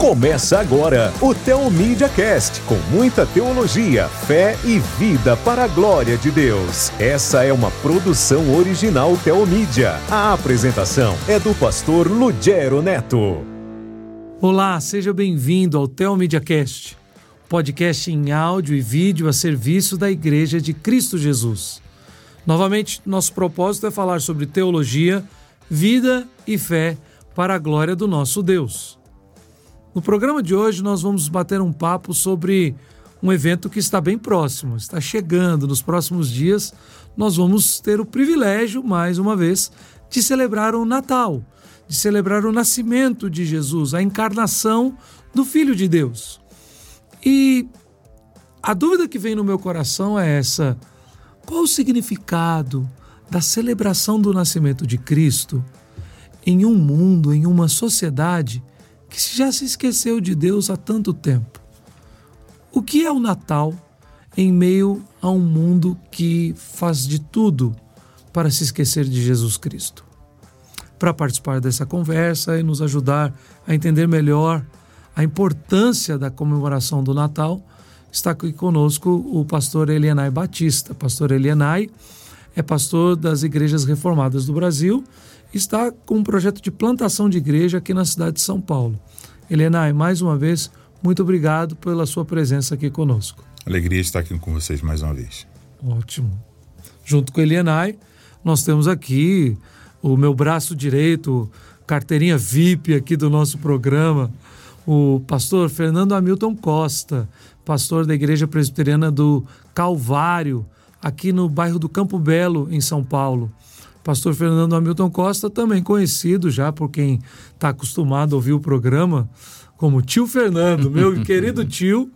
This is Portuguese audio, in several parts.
Começa agora o Teomídia Cast, com muita teologia, fé e vida para a glória de Deus. Essa é uma produção original Teomídia. A apresentação é do pastor Lugero Neto. Olá, seja bem-vindo ao Teomídia Cast, podcast em áudio e vídeo a serviço da Igreja de Cristo Jesus. Novamente, nosso propósito é falar sobre teologia, vida e fé para a glória do nosso Deus. No programa de hoje, nós vamos bater um papo sobre um evento que está bem próximo, está chegando. Nos próximos dias, nós vamos ter o privilégio, mais uma vez, de celebrar o Natal, de celebrar o nascimento de Jesus, a encarnação do Filho de Deus. E a dúvida que vem no meu coração é essa: qual o significado da celebração do nascimento de Cristo em um mundo, em uma sociedade que já se esqueceu de Deus há tanto tempo. O que é o Natal em meio a um mundo que faz de tudo para se esquecer de Jesus Cristo? Para participar dessa conversa e nos ajudar a entender melhor a importância da comemoração do Natal, está aqui conosco o pastor Elianai Batista. Pastor Elianai é pastor das Igrejas Reformadas do Brasil está com um projeto de plantação de igreja aqui na cidade de São Paulo. Helena, mais uma vez, muito obrigado pela sua presença aqui conosco. Alegria estar aqui com vocês mais uma vez. Ótimo. Junto com Elienay, nós temos aqui o meu braço direito, carteirinha VIP aqui do nosso programa, o pastor Fernando Hamilton Costa, pastor da Igreja Presbiteriana do Calvário, aqui no bairro do Campo Belo, em São Paulo. Pastor Fernando Hamilton Costa, também conhecido já por quem está acostumado a ouvir o programa como tio Fernando, meu querido tio,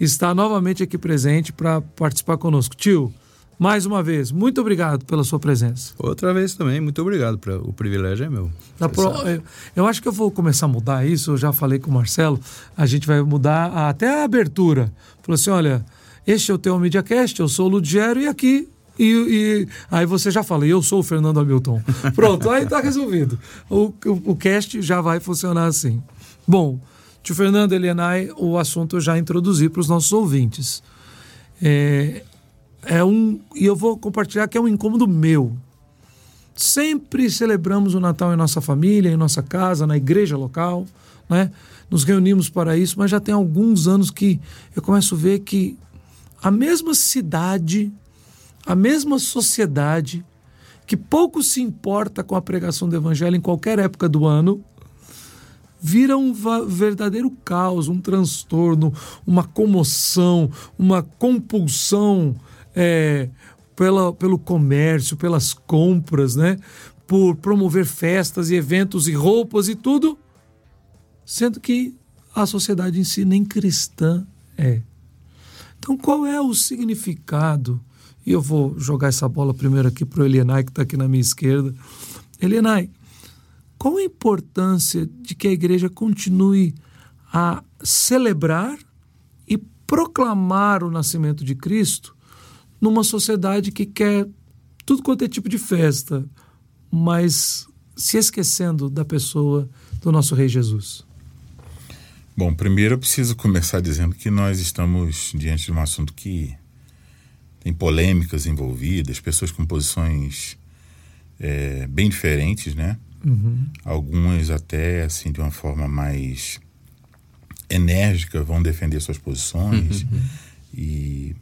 está novamente aqui presente para participar conosco. Tio, mais uma vez, muito obrigado pela sua presença. Outra vez também, muito obrigado. Pra, o privilégio é meu. Pro, eu, eu, acho que eu vou começar a mudar isso. Eu já falei com o Marcelo, a gente vai mudar até a abertura. Falou assim: olha, este é o teu MediaCast, eu sou o Ludgero e aqui e, e, aí você já fala, eu sou o Fernando Hamilton. Pronto, aí tá resolvido. O, o, o, cast já vai funcionar assim. Bom, tio Fernando Elianai, o assunto eu já introduzi para os nossos ouvintes. É, é um. E eu vou compartilhar que é um incômodo meu. Sempre celebramos o Natal em nossa família, em nossa casa, na igreja local, né? Nos reunimos para isso, mas já tem alguns anos que eu começo a ver que a mesma cidade a mesma sociedade que pouco se importa com a pregação do evangelho em qualquer época do ano, vira um verdadeiro caos, um transtorno, uma comoção, uma compulsão é, pela, pelo comércio, pelas compras, né? por promover festas e eventos e roupas e tudo, sendo que a sociedade em si nem cristã é. Então, qual é o significado? E eu vou jogar essa bola primeiro aqui para o Elienay, que está aqui na minha esquerda. Elienay, qual a importância de que a igreja continue a celebrar e proclamar o nascimento de Cristo numa sociedade que quer tudo quanto é tipo de festa, mas se esquecendo da pessoa do nosso Rei Jesus? Bom, primeiro eu preciso começar dizendo que nós estamos diante de um assunto que tem polêmicas envolvidas, pessoas com posições é, bem diferentes, né? Uhum. Algumas até assim de uma forma mais enérgica vão defender suas posições uhum. e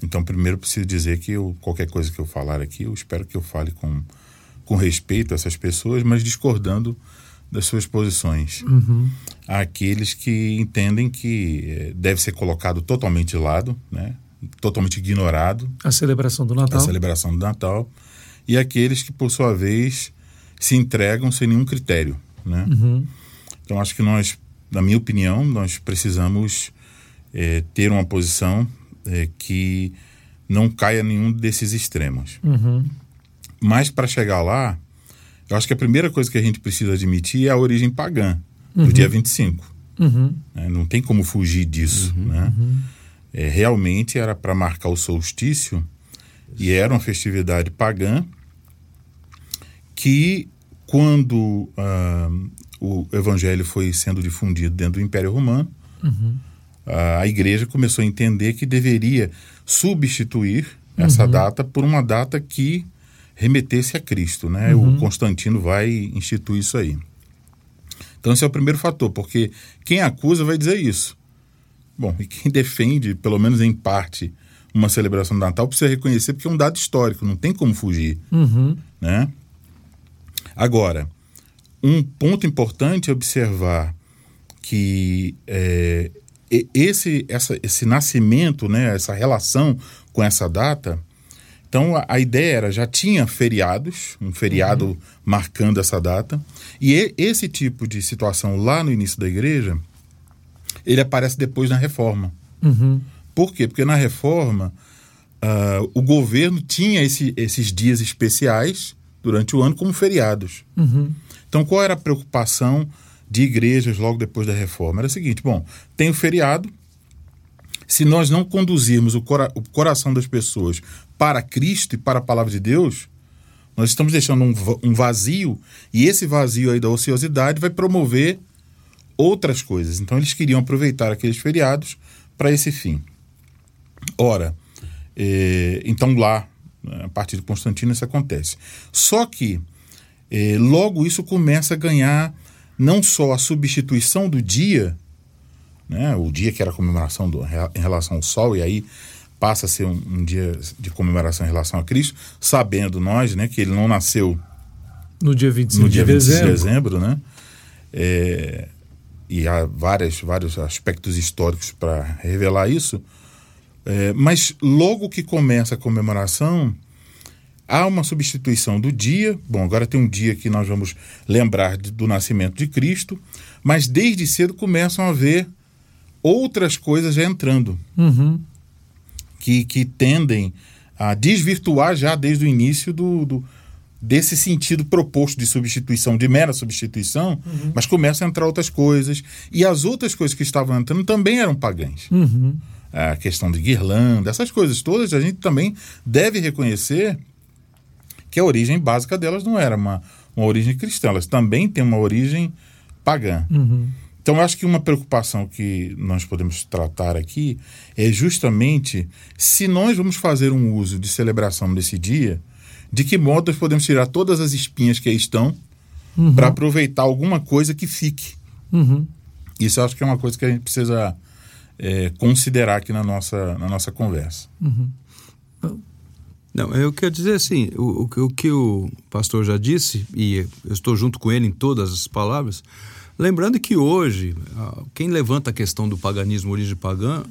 então primeiro preciso dizer que eu, qualquer coisa que eu falar aqui eu espero que eu fale com com respeito a essas pessoas, mas discordando das suas posições. Uhum. Há aqueles que entendem que é, deve ser colocado totalmente de lado, né? Totalmente ignorado. A celebração do Natal. A celebração do Natal. E aqueles que, por sua vez, se entregam sem nenhum critério. Né? Uhum. Então, acho que nós, na minha opinião, nós precisamos é, ter uma posição é, que não caia nenhum desses extremos. Uhum. Mas, para chegar lá, eu acho que a primeira coisa que a gente precisa admitir é a origem pagã, uhum. do dia 25. Uhum. Né? Não tem como fugir disso. Uhum. Né? Uhum é, realmente era para marcar o solstício e era uma festividade pagã que quando uh, o evangelho foi sendo difundido dentro do Império Romano, uhum. uh, a igreja começou a entender que deveria substituir essa uhum. data por uma data que remetesse a Cristo, né? Uhum. O Constantino vai instituir isso aí. Então esse é o primeiro fator, porque quem acusa vai dizer isso. Bom, e quem defende, pelo menos em parte, uma celebração do Natal precisa reconhecer porque é um dado histórico, não tem como fugir, uhum. né? Agora, um ponto importante é observar que é, esse, essa, esse nascimento, né, essa relação com essa data, então a, a ideia era, já tinha feriados, um feriado uhum. marcando essa data, e e, esse tipo de situação lá no início da igreja, ele aparece depois na reforma. Uhum. Por quê? Porque na reforma uh, o governo tinha esse, esses dias especiais durante o ano como feriados. Uhum. Então qual era a preocupação de igrejas logo depois da reforma? Era o seguinte: bom, tem o feriado. Se nós não conduzirmos o, cora o coração das pessoas para Cristo e para a palavra de Deus, nós estamos deixando um, um vazio, e esse vazio aí da ociosidade vai promover outras coisas. Então eles queriam aproveitar aqueles feriados para esse fim. Ora, eh, então lá, a partir de Constantino, isso acontece. Só que eh, logo isso começa a ganhar não só a substituição do dia, né, o dia que era comemoração do, em relação ao Sol, e aí passa a ser um, um, dia de comemoração em relação a Cristo, sabendo nós né, que ele não nasceu no dia 25, no dia de, 25 dezembro. de dezembro, né? É, e há várias, vários aspectos históricos para revelar isso. É, mas logo que começa a comemoração, há uma substituição do dia. Bom, agora tem um dia que nós vamos lembrar de, do nascimento de Cristo, mas desde cedo começam a haver outras coisas já entrando uhum. que, que tendem a desvirtuar já desde o início do, do desse sentido proposto de substituição, de mera substituição, uhum. mas começam a entrar outras coisas. E as outras coisas que estavam entrando também eram pagãs. Uhum. A questão de guirlanda, essas coisas todas, a gente também deve reconhecer que a origem básica delas não era uma, uma origem cristã, elas também têm uma origem pagã. Uhum. Então, eu acho que uma preocupação que nós podemos tratar aqui é justamente se nós vamos fazer um uso de celebração desse dia, de que modo nós podemos tirar todas as espinhas que aí estão uhum. para aproveitar alguma coisa que fique. Uhum. Isso eu acho que é uma coisa que a gente precisa é, considerar aqui na nossa, na nossa conversa. Uhum. Não, eu quero dizer assim, o, o, o, que o pastor já disse, e eu estou junto com ele em todas as palavras, lembrando que hoje, quem levanta a questão do paganismo, origem pagã,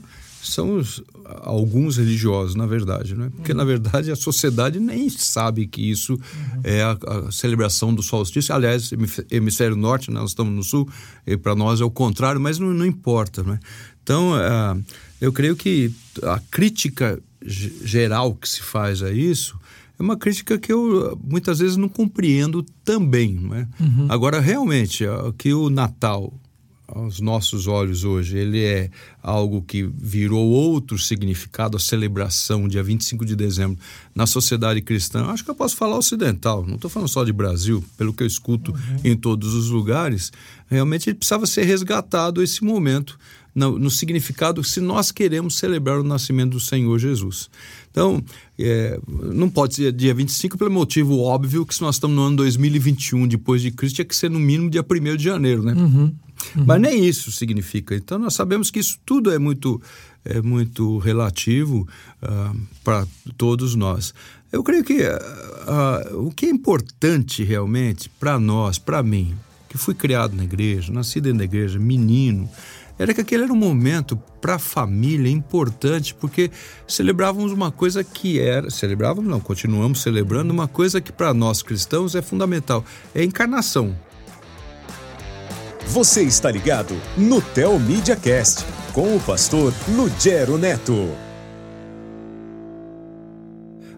são os, alguns religiosos, na verdade, né? Porque, uhum. na verdade, a sociedade nem sabe que isso uhum. é a, a, celebração do solstício. Aliás, hemisfério norte, né? nós estamos no sul, e para nós é o contrário, mas não, não importa, né? Então, uh, eu creio que a crítica geral que se faz a isso é uma crítica que eu muitas vezes não compreendo também. Né? Uhum. Agora, realmente, que o Natal aos nossos olhos hoje, ele é algo que virou outro significado, a celebração, dia 25 de dezembro, na sociedade cristã. Acho que eu posso falar ocidental, não estou falando só de Brasil, pelo que eu escuto uhum. em todos os lugares. Realmente ele precisava ser resgatado esse momento no, no, significado se nós queremos celebrar o nascimento do Senhor Jesus. Então, é, não pode ser dia 25 pelo motivo óbvio que se nós estamos no ano 2021 depois de Cristo, tinha que ser no mínimo dia 1 de janeiro, né? Uhum. Uhum. Mas nem isso significa. Então, nós sabemos que isso tudo é muito, é muito relativo uh, para todos nós. Eu creio que uh, uh, o que é importante realmente para nós, para mim, que fui criado na igreja, nascido dentro da igreja, menino, era que aquele era um momento para a família importante, porque celebrávamos uma coisa que era, celebrávamos não, continuamos celebrando uma coisa que para nós cristãos é fundamental, é a encarnação. Você está ligado no Tel Media Cast com o pastor Lugero Neto.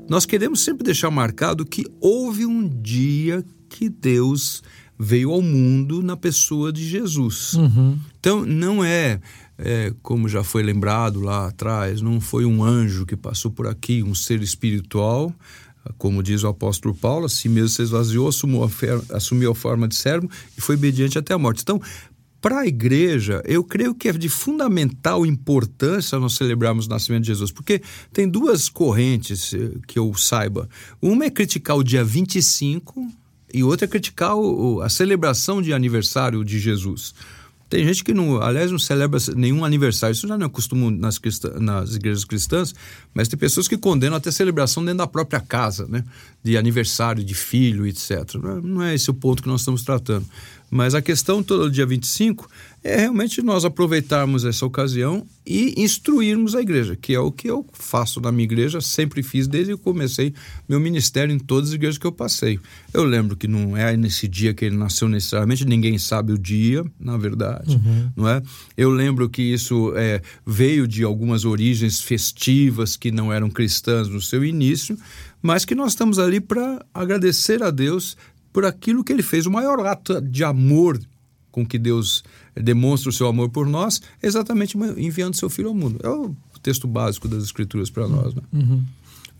Nós queremos sempre deixar marcado que houve um dia que Deus veio ao mundo na pessoa de Jesus. Uhum. Então, não é, é, como já foi lembrado lá atrás, não foi um anjo que passou por aqui, um ser espiritual, Como diz o apóstolo Paulo, assim mesmo se esvaziou, assumiu a, a forma de servo e foi obediente até a morte. Então, para a igreja, eu creio que é de fundamental importância nós celebrarmos o nascimento de Jesus, porque tem duas correntes eh, que eu saiba. Uma é criticar o dia 25 e outra é criticar a celebração de aniversário de Jesus. Tem gente que não, aliás, não celebra nenhum aniversário. Isso já não é costume nas, nas igrejas cristãs, mas tem pessoas que condenam até celebração dentro da própria casa, né? De aniversário, de filho, etc. Não é esse o ponto que nós estamos tratando. Mas a questão toda do dia 25 é realmente nós aproveitarmos essa ocasião e instruirmos a igreja, que é o que eu faço na minha igreja, sempre fiz desde que comecei meu ministério em todas as igrejas que eu passei. Eu lembro que não é nesse dia que ele nasceu necessariamente, ninguém sabe o dia, na verdade, uhum. não é? Eu lembro que isso é, veio de algumas origens festivas que não eram cristãs no seu início, mas que nós estamos ali para agradecer a Deus por aquilo que ele fez, o maior ato de amor com que Deus demonstra o seu amor por nós, é exatamente enviando seu filho ao mundo. É o texto básico das Escrituras para nós. Né? Uhum.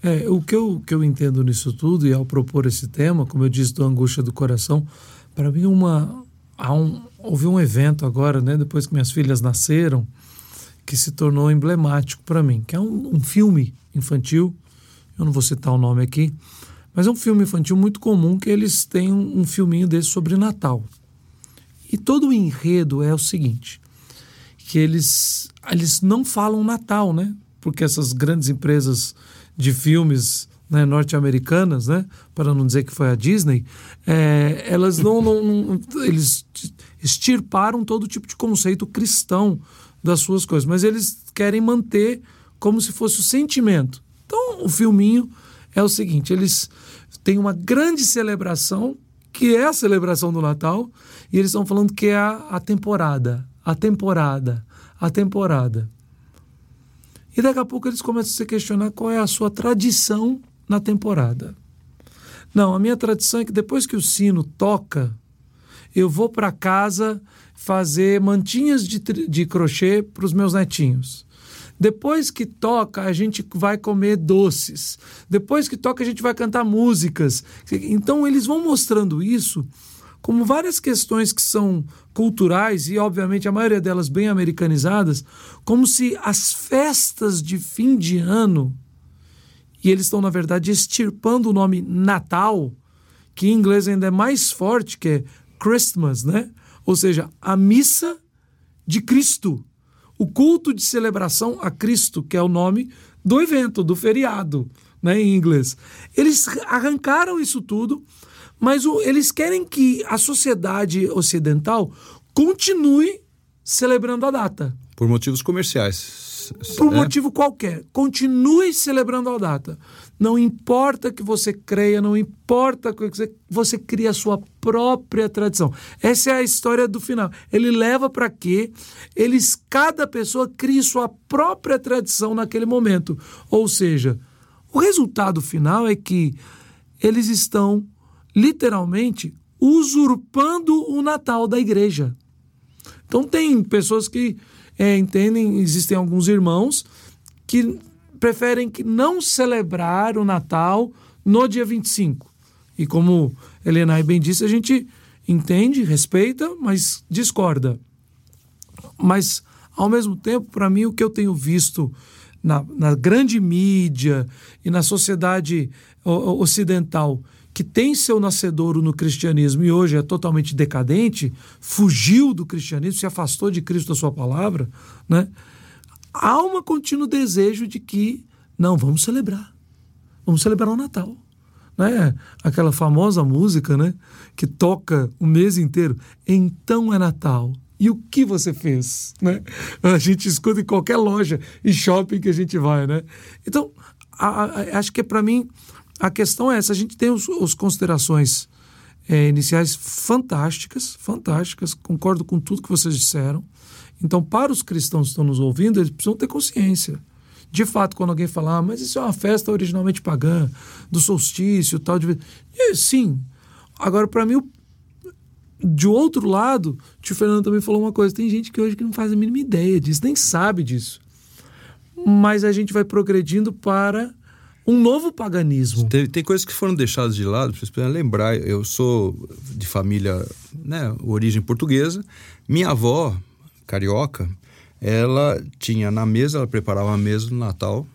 É, o que eu, que eu entendo nisso tudo, e ao propor esse tema, como eu disse, do angústia do coração, para mim uma, há um, houve um evento agora, né, depois que minhas filhas nasceram, que se tornou emblemático para mim, que é um, um, filme infantil, eu não vou citar o nome aqui, mas é um filme infantil muito comum que eles têm um, um filminho desse sobre Natal. E todo o enredo é o seguinte, que eles, eles não falam Natal, né? Porque essas grandes empresas de filmes né, norte-americanas, né, para não dizer que foi a Disney, é, elas não, não, não, eles extirparam todo tipo de conceito cristão das suas coisas, mas eles querem manter como se fosse o sentimento. Então, o filminho é o seguinte: eles têm uma grande celebração que é a celebração do Natal, e eles estão falando que é a, a temporada, a temporada, a temporada. E daqui a pouco eles começam a se questionar qual é a sua tradição na temporada. Não, a minha tradição é que depois que o sino toca, eu vou para casa fazer mantinhas de, de crochê para os meus netinhos. Depois que toca, a gente vai comer doces. Depois que toca, a gente vai cantar músicas. Então, eles vão mostrando isso como várias questões que são culturais e, obviamente, a maioria delas bem americanizadas, como se as festas de fim de ano, e eles estão, na verdade, extirpando o nome Natal, que em inglês ainda é mais forte, que é Christmas, né? Ou seja, a missa de Cristo o culto de celebração a Cristo, que é o nome do evento, do feriado, né, em inglês. Eles arrancaram isso tudo, mas o, eles querem que a sociedade ocidental continue celebrando a data. Por motivos comerciais. Por é? motivo qualquer. Continue celebrando a data. Não importa que você creia, não importa que você, você crie a sua própria tradição. Essa é a história do final. Ele leva para que eles, cada pessoa crie sua própria tradição naquele momento. Ou seja, o resultado final é que eles estão literalmente usurpando o Natal da igreja. Então tem pessoas que é, entendem, existem alguns irmãos que preferem que não celebrar o Natal no dia 25. E como Helena bem disse, a gente entende, respeita, mas discorda. Mas, ao mesmo tempo, para mim, o que eu tenho visto na, na grande mídia e na sociedade ocidental que tem seu nascedouro no cristianismo e hoje é totalmente decadente, fugiu do cristianismo, se afastou de Cristo da sua palavra, né? há um contínuo desejo de que, não, vamos celebrar. Vamos celebrar o Natal. Né? Aquela famosa música né? que toca o mês inteiro. Então é Natal. E o que você fez? Né? A gente escuta em qualquer loja e shopping que a gente vai. Né? Então, a, a, acho que para mim a questão é essa: a gente tem os, os considerações é, iniciais fantásticas, fantásticas, concordo com tudo que vocês disseram. Então, para os cristãos que estão nos ouvindo, eles precisam ter consciência. De fato, quando alguém falar, ah, mas isso é uma festa originalmente pagã, do solstício tal, de... E, sim. Agora, para mim, de outro lado, o tio Fernando também falou uma coisa: tem gente que hoje que não faz a mínima ideia disso, nem sabe disso. Mas a gente vai progredindo para um novo paganismo. Tem, tem coisas que foram deixadas de lado, vocês precisam lembrar. Eu sou de família, né, origem portuguesa. Minha avó, carioca, ela tinha na mesa, ela preparava a mesa no Natal,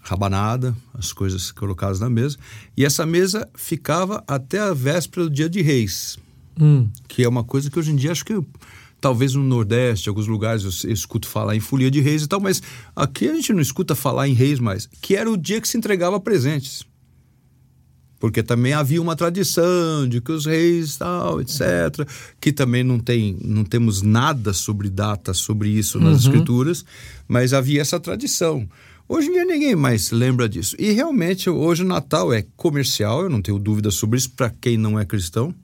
rabanada, as coisas colocadas na mesa. E essa mesa ficava até a véspera do dia de reis, Hum. que é uma coisa que hoje em dia acho que talvez no Nordeste, alguns lugares eu, escuto falar em folia de reis e tal, mas aqui a gente não escuta falar em reis mais, que era o dia que se entregava presentes. Porque também havia uma tradição de que os reis tal, etc, que também não tem, não temos nada sobre data sobre isso nas escrituras, mas havia essa tradição. Hoje em dia ninguém mais lembra disso. E realmente hoje o Natal é comercial, eu não tenho dúvida sobre isso para quem não é cristão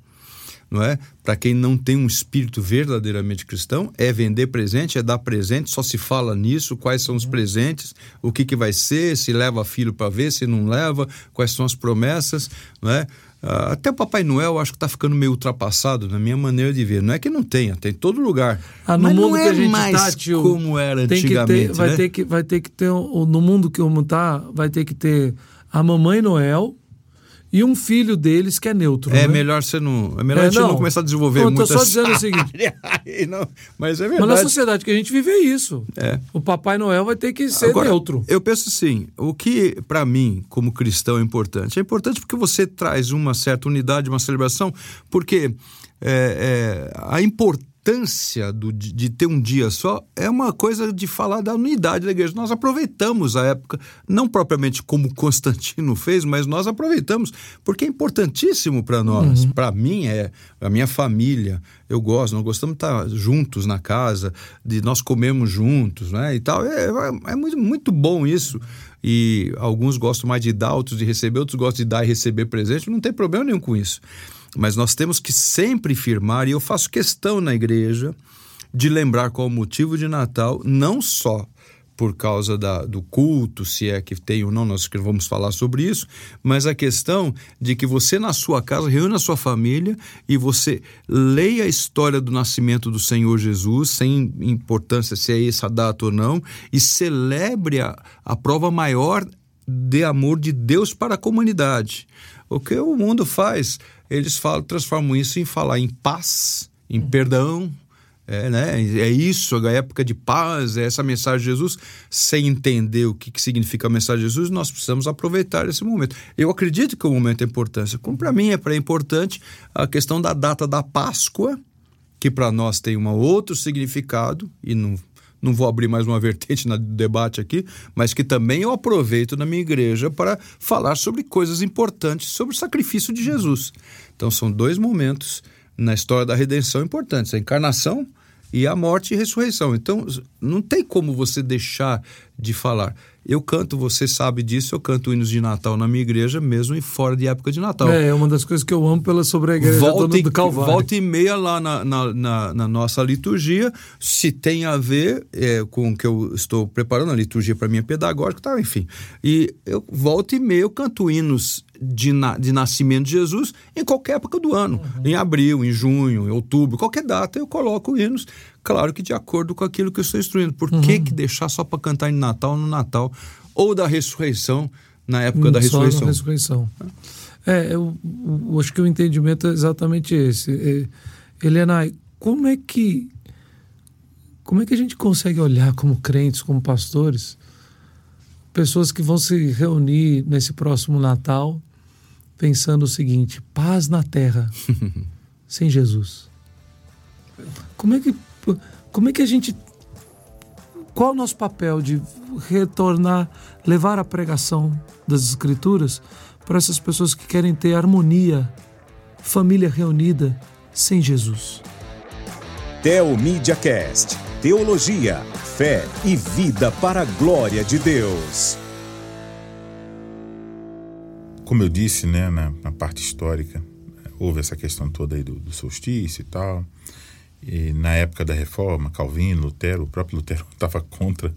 não é? Para quem não tem um espírito verdadeiramente cristão, é vender presente, é dar presente, só se fala nisso, quais são os presentes, o que, que vai ser, se leva filho para ver, se não leva, quais são as promessas, não é? Ah, Até o Papai Noel acho que está ficando meio ultrapassado na minha maneira de ver. Não é que não tenha, tem em todo lugar. Ah, no Mas mundo não que é a gente mais tá, tio, como era que antigamente. ter, vai né? ter que vai ter que ter no mundo que o mundo tá, vai ter que ter a mamãe Noel e um filho deles que é neutro. É né? melhor você não. É melhor É, a gente não, não. começar a desenvolver muito só essa dizendo o seguinte. Não, mas é Mas verdade. na sociedade que a gente vive é isso. É. O Papai Noel vai ter que ser Agora, neutro. Eu penso assim, o que para mim, como cristão, é importante? É importante porque você traz uma certa unidade, uma celebração, porque é, é, a importância do, de, de ter um dia só é uma coisa de falar da unidade da igreja. Nós aproveitamos a época, não propriamente como Constantino fez, mas nós aproveitamos, porque é importantíssimo para nós. Para mim, é a minha família. Eu gosto, nós gostamos de estar juntos na casa, de nós comermos juntos, né? E tal. É, é, é muito, muito bom isso. E alguns gostam mais de dar, outros de receber, outros gostam de dar e receber presente. Não tem problema nenhum com isso. Mas nós temos que sempre firmar, e eu faço questão na igreja de lembrar qual o motivo de Natal, não só por causa da, do culto, se é que tem ou não, nós vamos falar sobre isso, mas a questão de que você na sua casa reúna a sua família e você leia a história do nascimento do Senhor Jesus, sem importância se é essa data ou não, e celebre a, a prova maior de amor de Deus para a comunidade. O que o mundo faz? Eles falam, transformam isso em falar em paz, em perdão, é, né? é isso, a época de paz, é essa mensagem de Jesus. Sem entender o que, que significa a mensagem de Jesus, nós precisamos aproveitar esse momento. Eu acredito que o momento é importante. Como para mim é importante a questão da data da Páscoa, que para nós tem um outro significado, e não, não vou abrir mais uma vertente no debate aqui, mas que também eu aproveito na minha igreja para falar sobre coisas importantes, sobre o sacrifício de Jesus. Então são dois momentos na história da redenção importantes: a encarnação e a morte e ressurreição. Então não tem como você deixar de falar. Eu canto, você sabe disso, eu canto hinos de Natal na minha igreja, mesmo fora de época de Natal. É, é uma das coisas que eu amo pela sobre a igreja Volta do, Calvário. volta e meia lá na, na, na- na nossa liturgia, se tem a ver é, com o que eu estou preparando, a liturgia para mim é pedagógica, tá, enfim. E eu volta e meia eu canto hinos de, na- de nascimento de Jesus em qualquer época do ano. Em abril, em junho, em outubro, qualquer data eu coloco hinos, claro que de acordo com aquilo que eu estou instruindo. Por que, que deixar só para cantar em Natal no Natal? Ou da ressurreição na época da Hum, Só na ressurreição. ressurreição. É, eu, eu acho que o entendimento é exatamente esse. É, Helena, como é que como é que a gente consegue olhar como crentes, como pastores, pessoas que vão se reunir nesse próximo Natal pensando o seguinte: paz na terra sem Jesus. Como é que como é que a gente qual o nosso papel de retornar, levar a pregação das Escrituras para essas pessoas que querem ter harmonia, família reunida sem Jesus? Teomídia Cast. Teologia, fé e vida para a glória de Deus. Como eu disse, né, na, na parte histórica, houve essa questão toda aí do, do solstício e tal. E na época da reforma, Calvino, Lutero, o próprio Lutero estava contra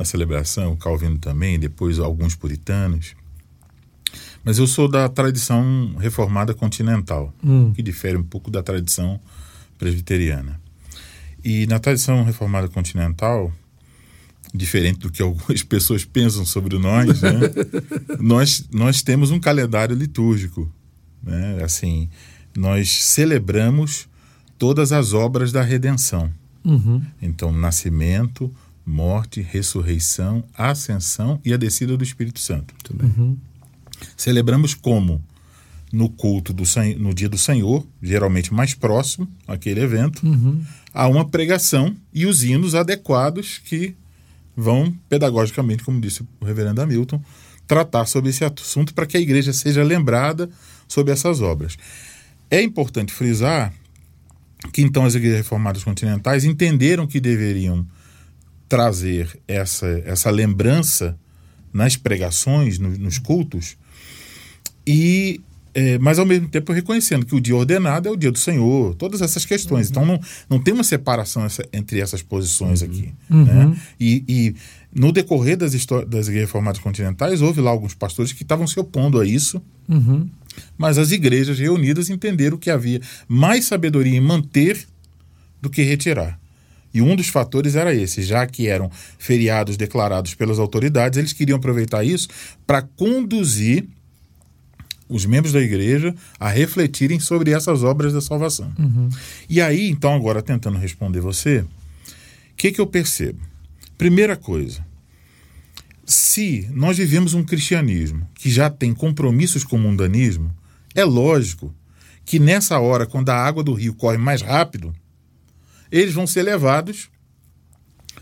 a celebração, Calvino também, depois alguns puritanos. Mas eu sou da tradição reformada continental, que difere um pouco da tradição presbiteriana. E na tradição reformada continental, diferente do que algumas pessoas pensam sobre nós, né? nós, nós temos um calendário litúrgico. Né? Assim, nós celebramos todas as obras da redenção. Uhum. Então, nascimento, morte, ressurreição, ascensão e a descida do Espírito Santo. Uhum. Celebramos como? No culto do no dia do Senhor, geralmente mais próximo àquele evento, Uhum. há uma pregação e os hinos adequados que vão, pedagogicamente, como disse o reverendo Hamilton, tratar sobre esse assunto para que a igreja seja lembrada sobre essas obras. É importante frisar que então as igrejas reformadas continentais entenderam que deveriam trazer essa, essa lembrança nas pregações, no, nos cultos, e é, mas ao mesmo tempo reconhecendo que o dia ordenado é o dia do Senhor, todas essas questões. Então não, não tem uma separação essa, entre essas posições aqui. Né? E, e, no decorrer das, das igrejas reformadas continentais, houve lá alguns pastores que estavam se opondo a isso, Uhum. mas as igrejas reunidas entenderam que havia mais sabedoria em manter do que retirar. E um dos fatores era esse, já que eram feriados declarados pelas autoridades, eles queriam aproveitar isso para conduzir os membros da igreja a refletirem sobre essas obras da salvação. E aí, então, agora tentando responder você, o que, que eu percebo? Primeira coisa, se nós vivemos um cristianismo que já tem compromissos com o mundanismo, é lógico que nessa hora, quando a água do rio corre mais rápido, eles vão ser levados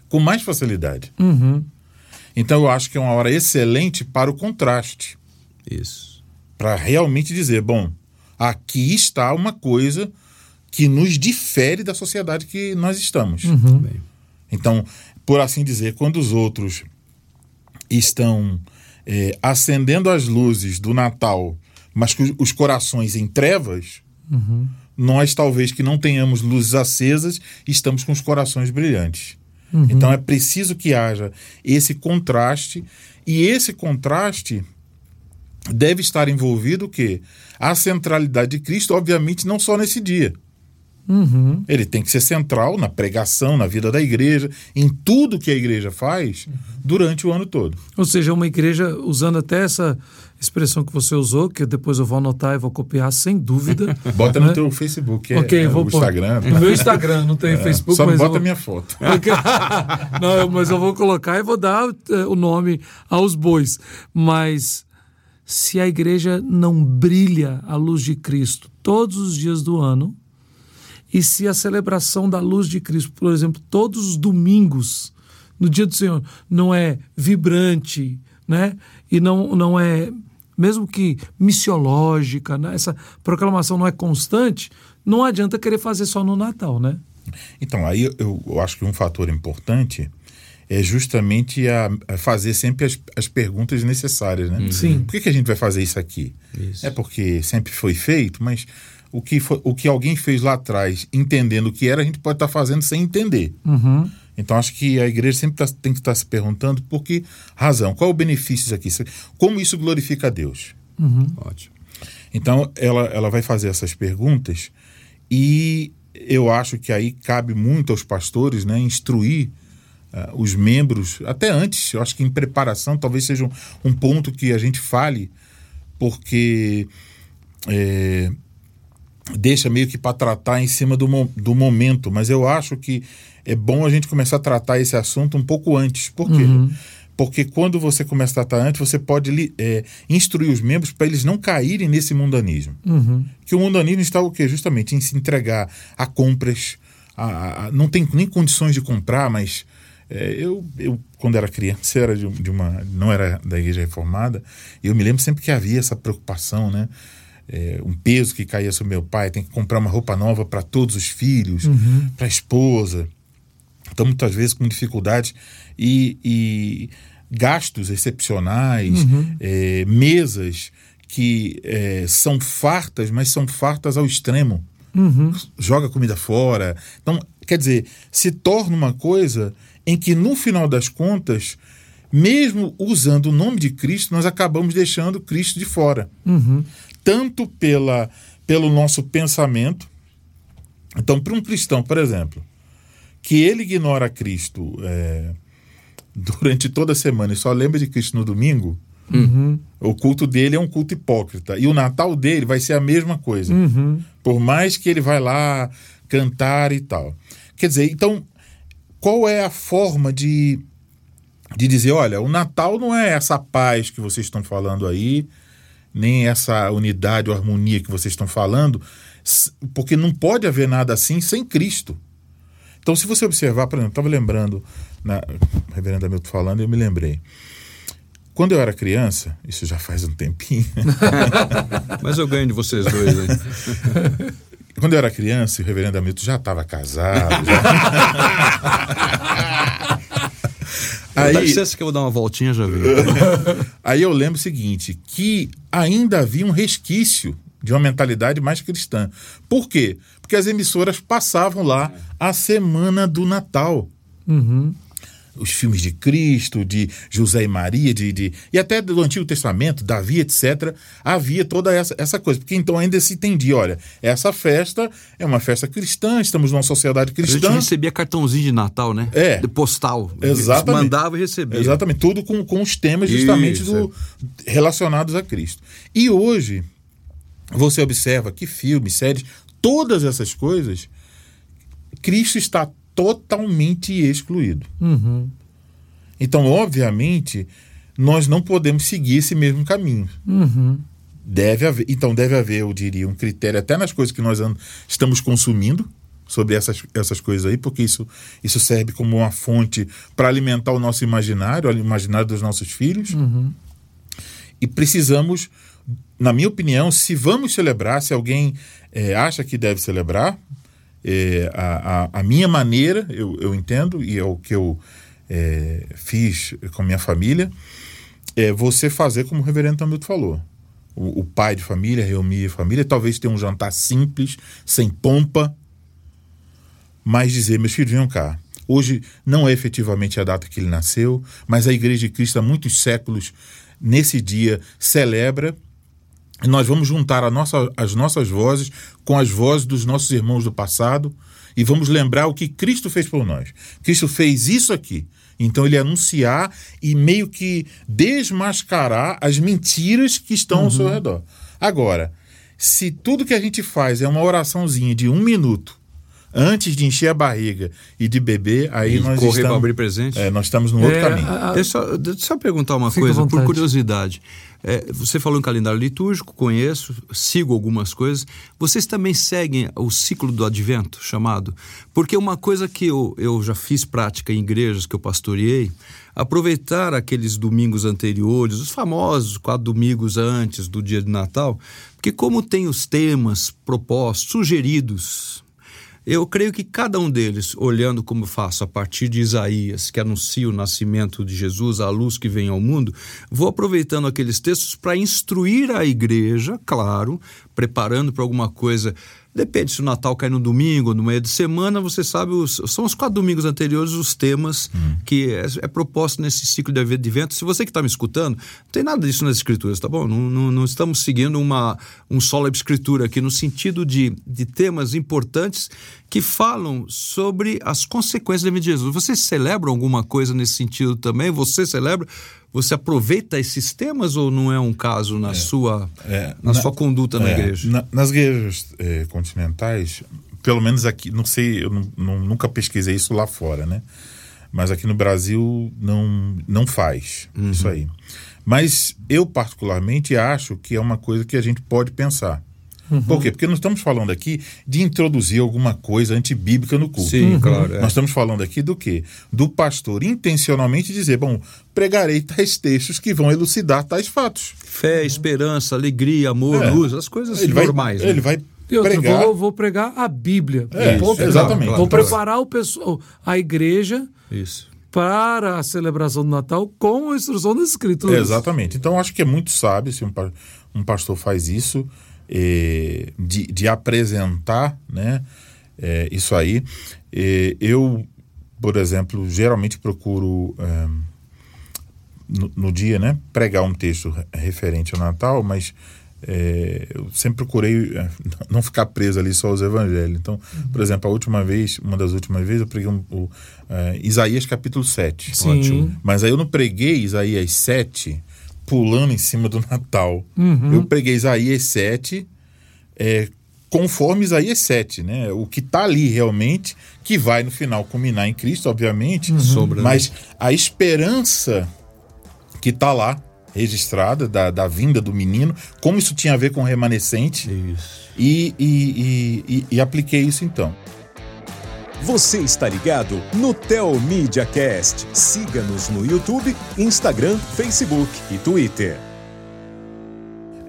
com mais facilidade. Uhum. Então eu acho que é uma hora excelente para o contraste Isso. Para realmente dizer, bom, aqui está uma coisa que nos difere da sociedade que nós estamos. Bem. Então, por assim dizer, quando os outros estão eh, acendendo as luzes do Natal, mas com os corações em trevas, nós talvez que não tenhamos luzes acesas, estamos com os corações brilhantes. Então é preciso que haja esse contraste e esse contraste deve estar envolvido o quê? A centralidade de Cristo, obviamente, não só nesse dia. Uhum. Ele tem que ser central na pregação, na vida da igreja, em tudo que a igreja faz durante o ano todo. Ou seja, uma igreja, usando até essa expressão que você usou, que depois eu vou anotar e vou copiar sem dúvida. Bota né? no teu Facebook, é, Ok, é vou. Instagram. No meu Instagram, não tem Facebook, Só mas bota vou... minha foto. Não, mas eu vou colocar e vou dar eh, o nome aos bois. Mas se a igreja não brilha a luz de Cristo todos os dias do ano, e se a celebração da luz de Cristo, por exemplo, todos os domingos, no dia do Senhor, não é vibrante, né? E não, não é, mesmo que missiológica, né? essa proclamação não é constante, não adianta querer fazer só no Natal, né? Então, aí eu, eu acho que um fator importante é justamente a, a fazer sempre as, as perguntas necessárias, né? Sim. Por que, que a gente vai fazer isso aqui? Isso. É porque sempre foi feito, mas o que, foi, o que alguém fez lá atrás, entendendo o que era, a gente pode estar fazendo sem entender. Uhum. Então, acho que a igreja sempre tá- tem que estar se perguntando por que razão, qual é o benefício disso aqui, como isso glorifica a Deus. Ótimo. Então, ela, ela vai fazer essas perguntas e eu acho que aí cabe muito aos pastores né, instruir ah, os membros, até antes, eu acho que em preparação talvez seja um, um ponto que a gente fale, porque é, deixa meio que para tratar em cima do, do momento, mas eu acho que é bom a gente começar a tratar esse assunto um pouco antes. Por quê? Porque quando você começa a tratar antes, você pode é, instruir os membros para eles não caírem nesse mundanismo. Que o mundanismo está o quê? Justamente em se entregar a compras. A- a- não tem nem condições de comprar, mas é, eu, eu, quando era criança, era de, de uma. não era da igreja reformada, eu me lembro sempre que havia essa preocupação, né? É, um peso que caía sobre meu pai, tem que comprar uma roupa nova para todos os filhos, para a esposa. Então, muitas vezes com dificuldades e, e gastos excepcionais, é, mesas que é, são fartas, mas são fartas ao extremo. Joga comida fora. Então, quer dizer, se torna uma coisa em que, no final das contas, mesmo usando o nome de Cristo, nós acabamos deixando Cristo de fora. Tanto pela, pelo nosso pensamento. Então, para um cristão, por exemplo, que ele ignora Cristo é, durante toda a semana e só lembra de Cristo no domingo, Uhum. o culto dele é um culto hipócrita. E o Natal dele vai ser a mesma coisa. Uhum. Por mais que ele vai lá cantar e tal. Quer dizer, então, qual é a forma de, de dizer, olha, o Natal não é essa paz que vocês estão falando aí, nem essa unidade ou harmonia que vocês estão falando, porque não pode haver nada assim sem Cristo. Então, se você observar, por exemplo, estava lembrando, na, o reverendo Hamilton falando, eu me lembrei. Quando eu era criança, isso já faz um tempinho, Mas eu ganho de vocês dois aí. quando eu era criança, o reverendo Hamilton já estava casado. já- Dá aí, licença que eu vou dar uma voltinha já vi. aí eu lembro o seguinte, que ainda havia um resquício de uma mentalidade mais cristã. Por quê? Porque as emissoras passavam lá a semana do Natal. Uhum. Os filmes de Cristo, de José e Maria, de, de- e até do Antigo Testamento, Davi, etc., havia toda essa, essa coisa. Porque então ainda se entendia: olha, essa festa é uma festa cristã, estamos numa sociedade A gente cristã. recebia cartãozinho de Natal, né? É. De postal. Exatamente. Mandava e recebia. Exatamente, tudo com, com os temas justamente Isso, do, relacionados a Cristo. E hoje, você observa que filmes, séries, todas essas coisas, Cristo está totalmente excluído. Uhum. Então, obviamente, nós não podemos seguir esse mesmo caminho. Uhum. Deve haver, então deve haver, eu diria, um critério até nas coisas que nós estamos consumindo sobre essas, essas coisas aí, porque isso, isso serve como uma fonte para alimentar o nosso imaginário, o imaginário dos nossos filhos. Uhum. E precisamos, na minha opinião, se vamos celebrar, se alguém eh, acha que deve celebrar, eh, a, a, a minha maneira, eu, eu entendo, e é o que eu eh, fiz com a minha família, é você fazer como o reverendo Hamilton falou. O, o pai de família, reunir a família, talvez ter um jantar simples, sem pompa, mas dizer, meus filhos, venham cá. Hoje não é efetivamente a data que ele nasceu, mas a Igreja de Cristo há muitos séculos, nesse dia, celebra. E nós vamos juntar a nossa, as nossas vozes com as vozes dos nossos irmãos do passado e vamos lembrar o que Cristo fez por nós. Cristo fez isso aqui. Então ele anunciar e meio que desmascarar as mentiras que estão ao seu redor. Agora, se tudo que a gente faz é uma oraçãozinha de um minuto antes de encher a barriga e de beber, aí E nós correr estamos, para abrir presente. é, nós estamos num outro É, caminho. a- a- Deixa, eu só- deixa eu só perguntar uma Fica coisa, por curiosidade. É, você falou em calendário litúrgico, conheço, sigo algumas coisas. Vocês também seguem o ciclo do advento, chamado? Porque uma coisa que eu, eu já fiz prática em igrejas que eu pastoreei, aproveitar aqueles domingos anteriores, os famosos quatro domingos antes do dia de Natal, porque como tem os temas propostos, sugeridos, eu creio que cada um deles, olhando como faço a partir de Isaías, que anuncia o nascimento de Jesus, a luz que vem ao mundo, vou aproveitando aqueles textos para instruir a igreja, claro, preparando para alguma coisa. Depende se o Natal cai no domingo no meio de semana, você sabe, os- são os quatro domingos anteriores os temas que é, é proposto nesse ciclo de advento. Se você que está me escutando, não tem nada disso nas escrituras, tá bom? Não, não, não estamos seguindo uma, um solo escritura aqui, no sentido de, de temas importantes que falam sobre as consequências da vida de Jesus. Você celebra alguma coisa nesse sentido também? Você celebra? Você aproveita esses temas ou não é um caso na sua É, na, sua conduta na é, igreja? na- nas igrejas é, continentais, pelo menos aqui, não sei, eu não- não- nunca pesquisei isso lá fora, né? Mas aqui no Brasil não, não faz isso aí. Mas eu, particularmente, acho que é uma coisa que a gente pode pensar. Por quê? Porque nós estamos falando aqui de introduzir alguma coisa antibíblica no culto. Sim, claro. é. Nós estamos falando aqui do quê? Do pastor intencionalmente dizer, bom, pregarei tais textos que vão elucidar tais fatos. Fé, esperança, alegria, amor, É. luz, as coisas Ele vai, normais. né? ele vai E outra, pregar. vou, vou pregar a Bíblia. É, isso, exatamente. Vou Claro. preparar o pessoal, a igreja Isso. para a celebração do Natal com a instrução das Escrituras. Exatamente. Então, acho que é muito sábio se um, um pastor faz isso, eh, de, de apresentar né, eh, isso aí. Eh, eu, por exemplo, geralmente procuro, eh, no, no dia, né, pregar um texto re- referente ao Natal, mas é, eu sempre procurei é, não ficar preso ali só aos evangelhos. Então, uhum. por exemplo, a última vez, uma das últimas vezes, eu preguei um, o, Isaías capítulo 7. Sim. Ótimo. Mas aí eu não preguei Isaías 7 pulando em cima do Natal. Uhum. Eu preguei Isaías 7 é, conforme Isaías 7, né? O que está ali realmente, que vai no final culminar em Cristo, obviamente, uhum. mas a esperança que está lá registrada da, da vinda do menino, como isso tinha a ver com o remanescente. Isso. E, e, e, e, apliquei isso então. Você está ligado no Tel Media Cast. Siga-nos no YouTube, Instagram, Facebook e Twitter.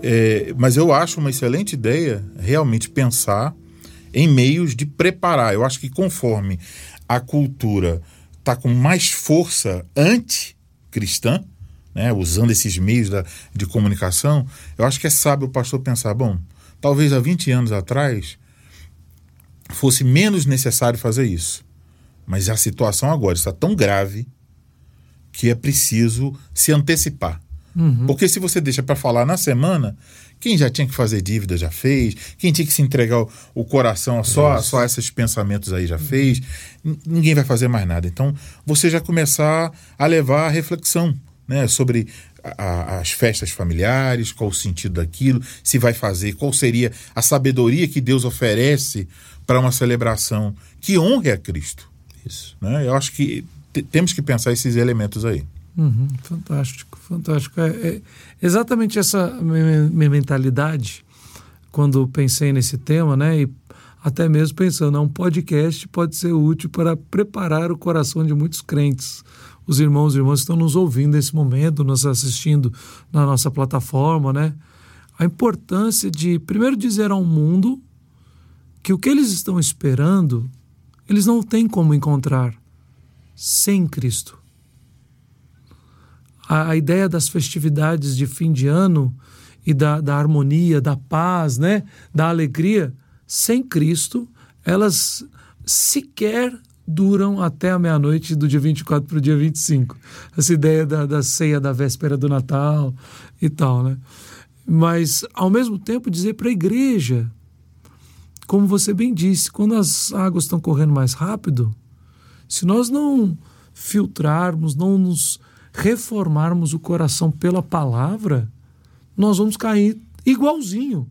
É, mas eu acho uma excelente ideia realmente pensar em meios de preparar. Eu acho que conforme a cultura está com mais força anti-cristã, né, usando esses meios da, de comunicação, eu acho que é sábio o pastor pensar: bom, talvez há 20 anos atrás fosse menos necessário fazer isso. Mas a situação agora está tão grave que é preciso se antecipar. Uhum. Porque se você deixa para falar na semana, quem já tinha que fazer dívida já fez, quem tinha que se entregar o, o coração só, a só esses pensamentos aí já uhum. fez, ninguém vai fazer mais nada. Então você já começar a levar a reflexão né, sobre a, as festas familiares, qual o sentido daquilo, se vai fazer, qual seria a sabedoria que Deus oferece para uma celebração que honre a Cristo. Isso. Né? Eu acho que temos que pensar esses elementos aí. Uhum, fantástico, fantástico. É, é exatamente essa minha mentalidade quando pensei nesse tema, né? E até mesmo pensando, um podcast pode ser útil para preparar o coração de muitos crentes os irmãos e irmãs que estão nos ouvindo nesse momento, nos assistindo na nossa plataforma, né? A importância de, primeiro, dizer ao mundo que o que eles estão esperando, eles não têm como encontrar sem Cristo. A, a ideia das festividades de fim de ano e da, da harmonia, da paz, né? da alegria, sem Cristo, elas sequer duram até a meia-noite do dia 24 para o dia 25. Essa ideia da, da ceia da véspera do Natal e tal, né? Mas, ao mesmo tempo, dizer para a igreja, como você bem disse, quando as águas estão correndo mais rápido, se nós não filtrarmos, não nos reformarmos o coração pela palavra, nós vamos cair igualzinho.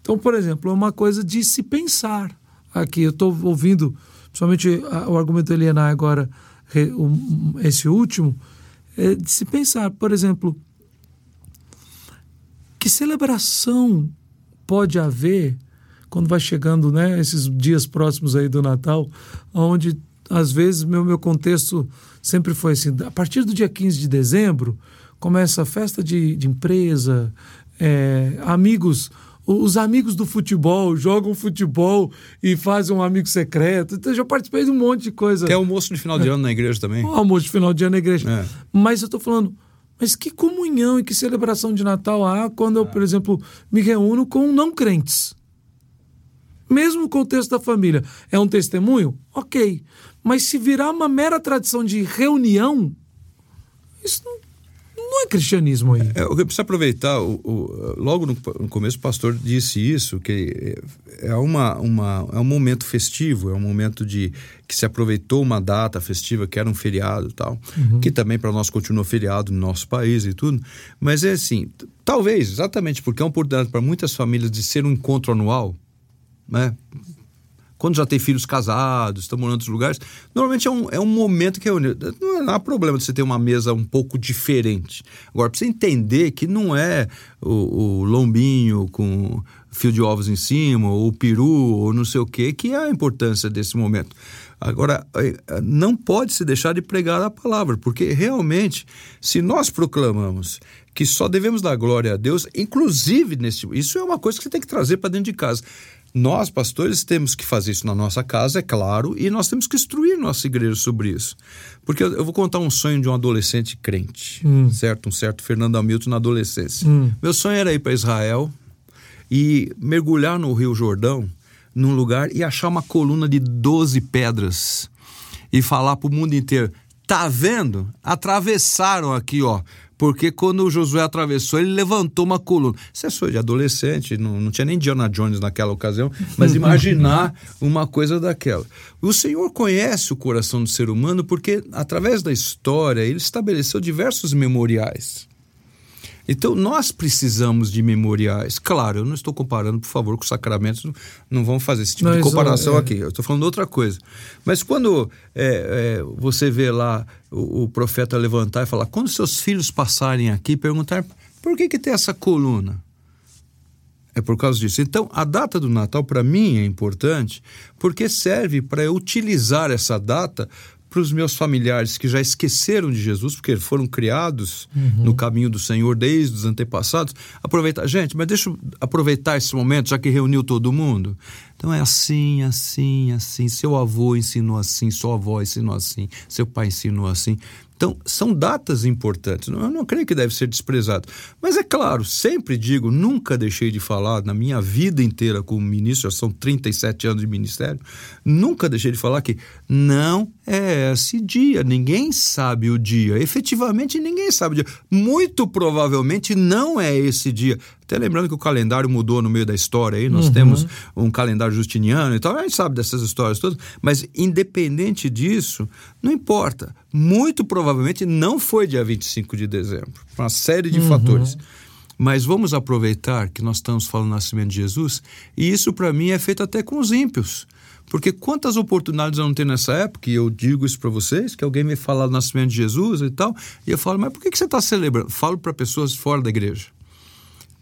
Então, por exemplo, é uma coisa de se pensar. Aqui, eu estou ouvindo principalmente o argumento do Eliana agora, esse último, é de se pensar, por exemplo, que celebração pode haver quando vai chegando né, esses dias próximos aí do Natal, onde às vezes meu, meu contexto sempre foi assim, a partir do dia 15 de dezembro começa a festa de, de empresa, é, amigos os amigos do futebol jogam futebol e fazem um amigo secreto. Então, eu já participei de um monte de coisa. Tem almoço de final de ano na igreja também. almoço de final de ano na igreja. É. Mas eu estou falando, mas que comunhão e que celebração de Natal há quando eu, por exemplo, me reúno com não crentes? Mesmo o contexto da família. É um testemunho? Ok. Mas se virar uma mera tradição de reunião, isso não não é cristianismo aí. É, eu preciso aproveitar, o, o, logo no, no, começo o pastor disse isso, que é, uma, uma, é um momento festivo, é um momento de que se aproveitou uma data festiva que era um feriado e tal, uhum. que também para nós continua feriado no nosso país e tudo, mas é assim, talvez, exatamente porque é uma oportunidade para muitas famílias de ser um encontro anual, né? quando já tem filhos casados, estão morando em outros lugares, normalmente é um, é um momento que é. Não, não há problema de você ter uma mesa um pouco diferente. Agora, precisa entender que não é o, o lombinho com fio de ovos em cima, ou peru, ou não sei o quê, que é a importância desse momento. Agora, é, não pode se deixar de pregar a palavra, porque realmente, se nós proclamamos que só devemos dar glória a Deus, inclusive nesse. Isso é uma coisa que você tem que trazer para dentro de casa. Nós, pastores, temos que fazer isso na nossa casa, é claro, e nós temos que instruir nossa igreja sobre isso. Porque eu, vou contar um sonho de um adolescente crente, hum. certo? Um certo Fernando Hamilton na adolescência. Hum. Meu sonho era ir para Israel e mergulhar no Rio Jordão, num lugar, e achar uma coluna de 12 pedras e falar para o mundo inteiro: tá vendo? Atravessaram aqui, ó, Porque quando o Josué atravessou, ele levantou uma coluna. Você sou de adolescente, não, não tinha nem Diana Jones naquela ocasião, mas imaginar uma coisa daquela. O Senhor conhece o coração do ser humano porque, através da história, ele estabeleceu diversos memoriais. Então, nós precisamos de memoriais. Claro, eu não estou comparando, por favor, com os sacramentos, não vamos fazer esse tipo de comparação é... aqui. Eu estou falando outra coisa. Mas quando é, é, você vê lá o, o, profeta levantar e falar: quando seus filhos passarem aqui, perguntar por que, que tem essa coluna? É por causa disso. Então, a data do Natal, para mim, é importante porque serve para eu utilizar essa data para os meus familiares que já esqueceram de Jesus, porque foram criados uhum. no caminho do Senhor desde os antepassados, aproveitar. Gente, mas deixa eu aproveitar esse momento, já que reuniu todo mundo. Então é assim, assim, assim. Seu avô ensinou assim, sua avó ensinou assim, seu pai ensinou assim. Então, são datas importantes. Eu não creio que deve ser desprezado. Mas é claro, sempre digo, nunca deixei de falar na minha vida inteira como ministro, já são 37 anos de ministério, nunca deixei de falar que não é esse dia, ninguém sabe o dia. Efetivamente, ninguém sabe o dia. Muito provavelmente não é esse dia. Até lembrando que o calendário mudou no meio da história aí, nós uhum. temos um calendário justiniano e tal, a gente sabe dessas histórias todas, mas independente disso, não importa. Muito provavelmente não foi dia 25 de dezembro, uma série de uhum. fatores. Mas vamos aproveitar que nós estamos falando do nascimento de Jesus, e isso para mim é feito até com os ímpios. Porque quantas oportunidades eu não tenho nessa época, e eu digo isso para vocês, que alguém me fala do nascimento de Jesus e tal, e eu falo, mas por que você está celebrando? Falo para pessoas fora da igreja.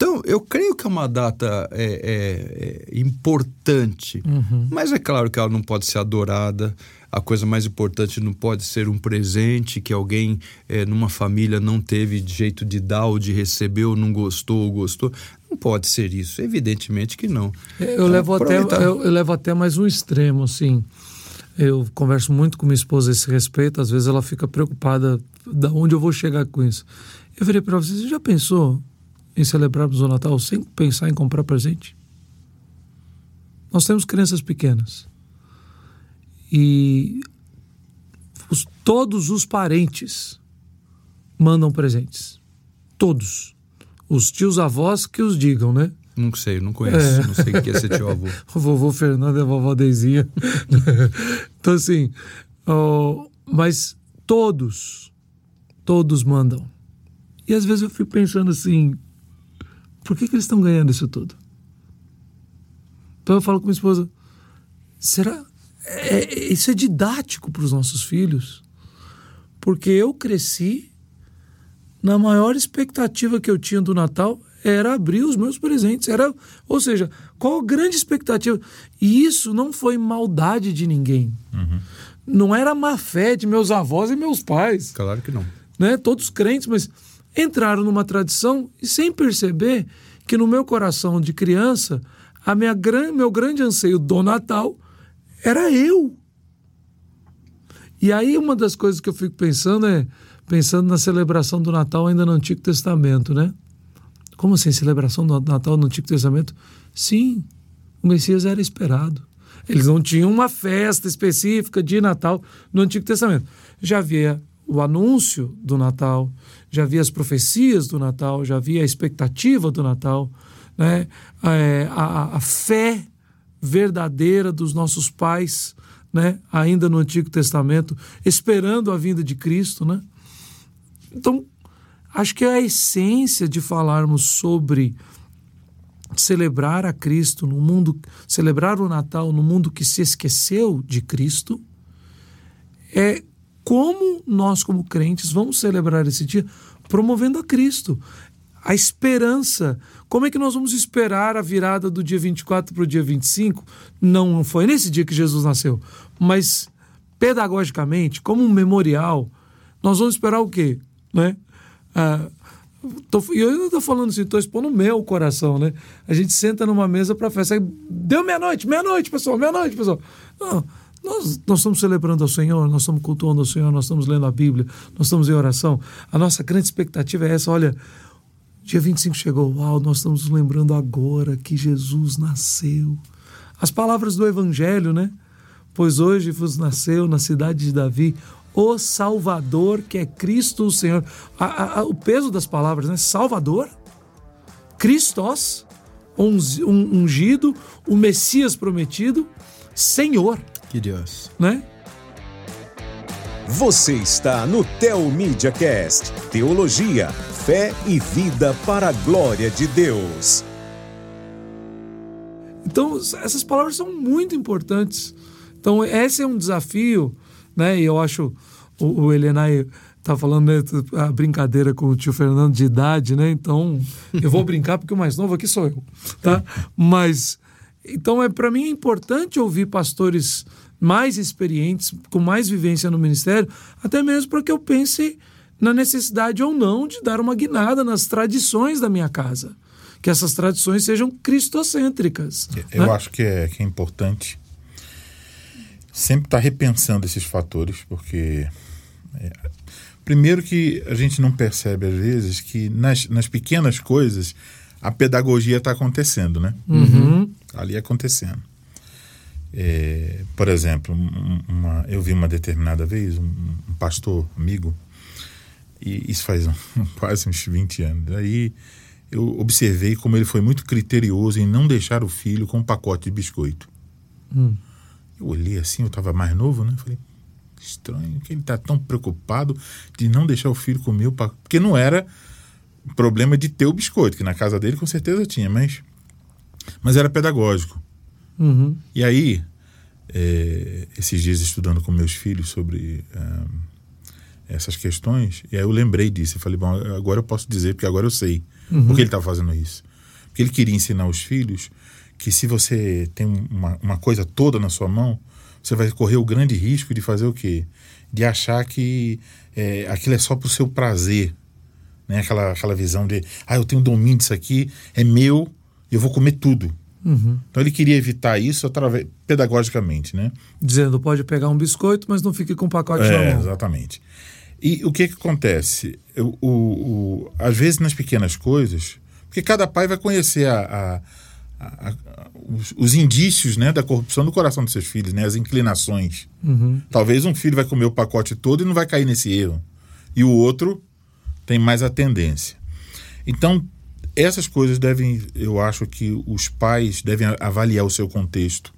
Então, eu creio que é uma data é, é, é, importante, uhum. mas é claro que ela não pode ser adorada. A coisa mais importante não pode ser um presente que alguém é, numa família não teve jeito de dar ou de receber, ou não gostou ou gostou. Não pode ser isso, evidentemente que não. Eu, então, levo, até, eu, eu levo até mais um extremo, assim. Eu converso muito com minha esposa a esse respeito, às vezes ela fica preocupada de onde eu vou chegar com isso. Eu virei para você, você já pensou em celebrarmos o Natal sem pensar em comprar presente? Nós temos crianças pequenas e os, todos os parentes mandam presentes. Todos. Os tios avós que os digam, né? Não sei, não conheço. É. Não sei o que é ser tio avô. o vovô Fernando e a vovó Deizinha. então, assim, oh, mas todos, todos mandam. E às vezes eu fico pensando assim, por que, que eles estão ganhando isso tudo? Então eu falo com minha esposa: será? É, é isso é didático para os nossos filhos? Porque eu cresci na maior expectativa que eu tinha do Natal era abrir os meus presentes. Era, ou seja, qual a grande expectativa? E isso não foi maldade de ninguém. Uhum. Não era má fé de meus avós e meus pais. Claro que não. Né? Todos crentes, mas entraram numa tradição e sem perceber que no meu coração de criança, a minha gran, meu grande anseio do Natal era eu. E aí uma das coisas que eu fico pensando é pensando na celebração do Natal ainda no Antigo Testamento, né? Como assim celebração do Natal no Antigo Testamento? Sim, o Messias era esperado. Eles não tinham uma festa específica de Natal no Antigo Testamento. Já havia o anúncio do Natal, já havia as profecias do Natal, já havia a expectativa do Natal, né? É, a, a fé verdadeira dos nossos pais, né? ainda no Antigo Testamento, esperando a vinda de Cristo. Né? Então, acho que a essência de falarmos sobre celebrar a Cristo no mundo, celebrar o Natal no mundo que se esqueceu de Cristo, é como nós, como crentes, vamos celebrar esse dia promovendo a Cristo, a esperança. Como é que nós vamos esperar a virada do dia 24 para o dia 25? Não foi nesse dia que Jesus nasceu, mas pedagogicamente, como um memorial, nós vamos esperar o quê? Né? Ah, tô, eu ainda estou falando assim, estou expondo o meu coração, né? A gente senta numa mesa para festa. Deu meia-noite, meia-noite, pessoal, meia-noite, pessoal. Não, nós, nós estamos celebrando ao Senhor, nós estamos cultuando ao Senhor, nós estamos lendo a Bíblia, nós estamos em oração. A nossa grande expectativa é essa: olha, dia 25 chegou, uau, nós estamos lembrando agora que Jesus nasceu. As palavras do Evangelho, né? Pois hoje vos nasceu na cidade de Davi o Salvador, que é Cristo o Senhor. A, a, o peso das palavras, né? Salvador, Cristos, ungido, o Messias prometido, Senhor. Que Deus. Né? Você está no Tel Media Cast, teologia, fé e vida para a glória de Deus. Então, essas palavras são muito importantes. Então, esse é um desafio, né? E eu acho o, o Elenay tá falando né, a brincadeira com o tio Fernando de idade, né? Então, eu vou brincar porque o mais novo aqui sou eu, tá? Mas então é para mim é importante ouvir pastores mais experientes, com mais vivência no ministério, até mesmo para que eu pense na necessidade ou não de dar uma guinada nas tradições da minha casa. Que essas tradições sejam cristocêntricas. Eu né? acho que é, que é importante sempre estar tá repensando esses fatores, porque. É, primeiro que a gente não percebe, às vezes, que nas, nas pequenas coisas a pedagogia está acontecendo, né? Uhum. Ali acontecendo. É, por exemplo, uma, eu vi uma determinada vez um, um pastor amigo, e isso faz um, quase uns 20 anos. Aí eu observei como ele foi muito criterioso em não deixar o filho com um pacote de biscoito. Hum. Eu olhei assim, eu estava mais novo, né? Falei, estranho que ele está tão preocupado de não deixar o filho comer o pacote. Porque não era problema de ter o biscoito, que na casa dele com certeza tinha, mas, mas era pedagógico. Uhum. E aí, é, esses dias estudando com meus filhos sobre é, essas questões, e aí eu lembrei disso. Eu falei, bom, agora eu posso dizer, porque agora eu sei uhum. por que ele estava fazendo isso. Porque ele queria ensinar os filhos que se você tem uma, uma coisa toda na sua mão, você vai correr o grande risco de fazer o quê? De achar que é, aquilo é só para o seu prazer. Né? Aquela, aquela visão de, ah, eu tenho domínio disso aqui, é meu, eu vou comer tudo. Uhum. Então ele queria evitar isso através, pedagogicamente, né? Dizendo, pode pegar um biscoito, mas não fique com um pacote é, na mão. Exatamente. E o que, que acontece? O, o, o, às vezes nas pequenas coisas, porque cada pai vai conhecer a, a, a, os, os, indícios né, da corrupção do coração dos seus filhos, né, as inclinações. Uhum. Talvez um filho vai comer o pacote todo e não vai cair nesse erro. E o outro tem mais a tendência. Então, essas coisas devem, eu acho que os pais devem avaliar o seu contexto,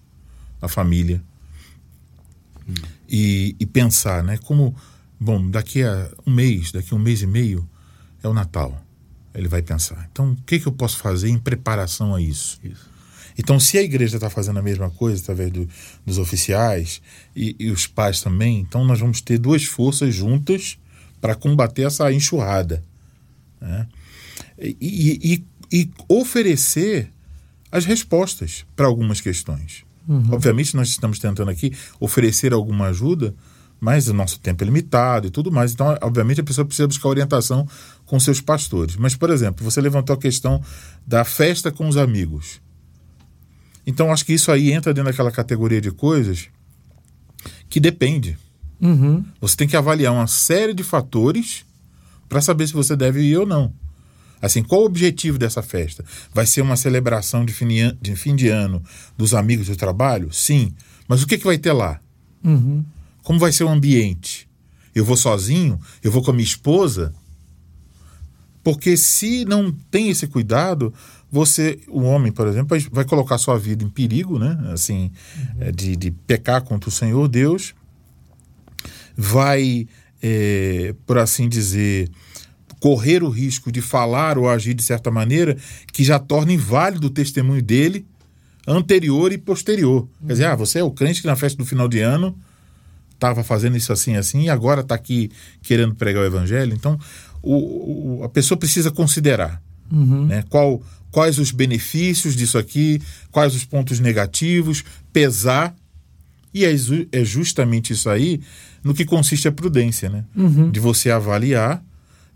a família, hum. e, e, pensar, né? Como, bom, daqui a um mês, daqui a um mês e meio é o Natal. Ele vai pensar. Então, o que, que eu posso fazer em preparação a isso? isso. Então, se a igreja está fazendo a mesma coisa através do, dos oficiais e, e os pais também, então nós vamos ter duas forças juntas para combater essa enxurrada. Né? E, e, e oferecer as respostas para algumas questões. Uhum. Obviamente, nós estamos tentando aqui oferecer alguma ajuda, mas o nosso tempo é limitado e tudo mais. Então, obviamente, a pessoa precisa buscar orientação com seus pastores. Mas, por exemplo, você levantou a questão da festa com os amigos. Então, acho que isso aí entra dentro daquela categoria de coisas que depende. Uhum. Você tem que avaliar uma série de fatores para saber se você deve ir ou não. Assim, qual o objetivo dessa festa? Vai ser uma celebração de fim de, ano dos amigos do trabalho? Sim. Mas o que, que vai ter lá? Uhum. Como vai ser o ambiente? Eu vou sozinho? Eu vou com a minha esposa? Porque se não tem esse cuidado, você, o homem, por exemplo, vai colocar sua vida em perigo, né? Assim, uhum. de, de pecar contra o Senhor Deus, vai, é, por assim dizer, correr o risco de falar ou agir de certa maneira que já torna inválido o testemunho dele anterior e posterior. Quer dizer, ah, você é o crente que na festa do final de ano estava fazendo isso assim assim e agora está aqui querendo pregar o evangelho. Então, o, o, a pessoa precisa considerar uhum. né, qual, quais os benefícios disso aqui, quais os pontos negativos, pesar. E é, é justamente isso aí no que consiste a prudência, né? Uhum. De você avaliar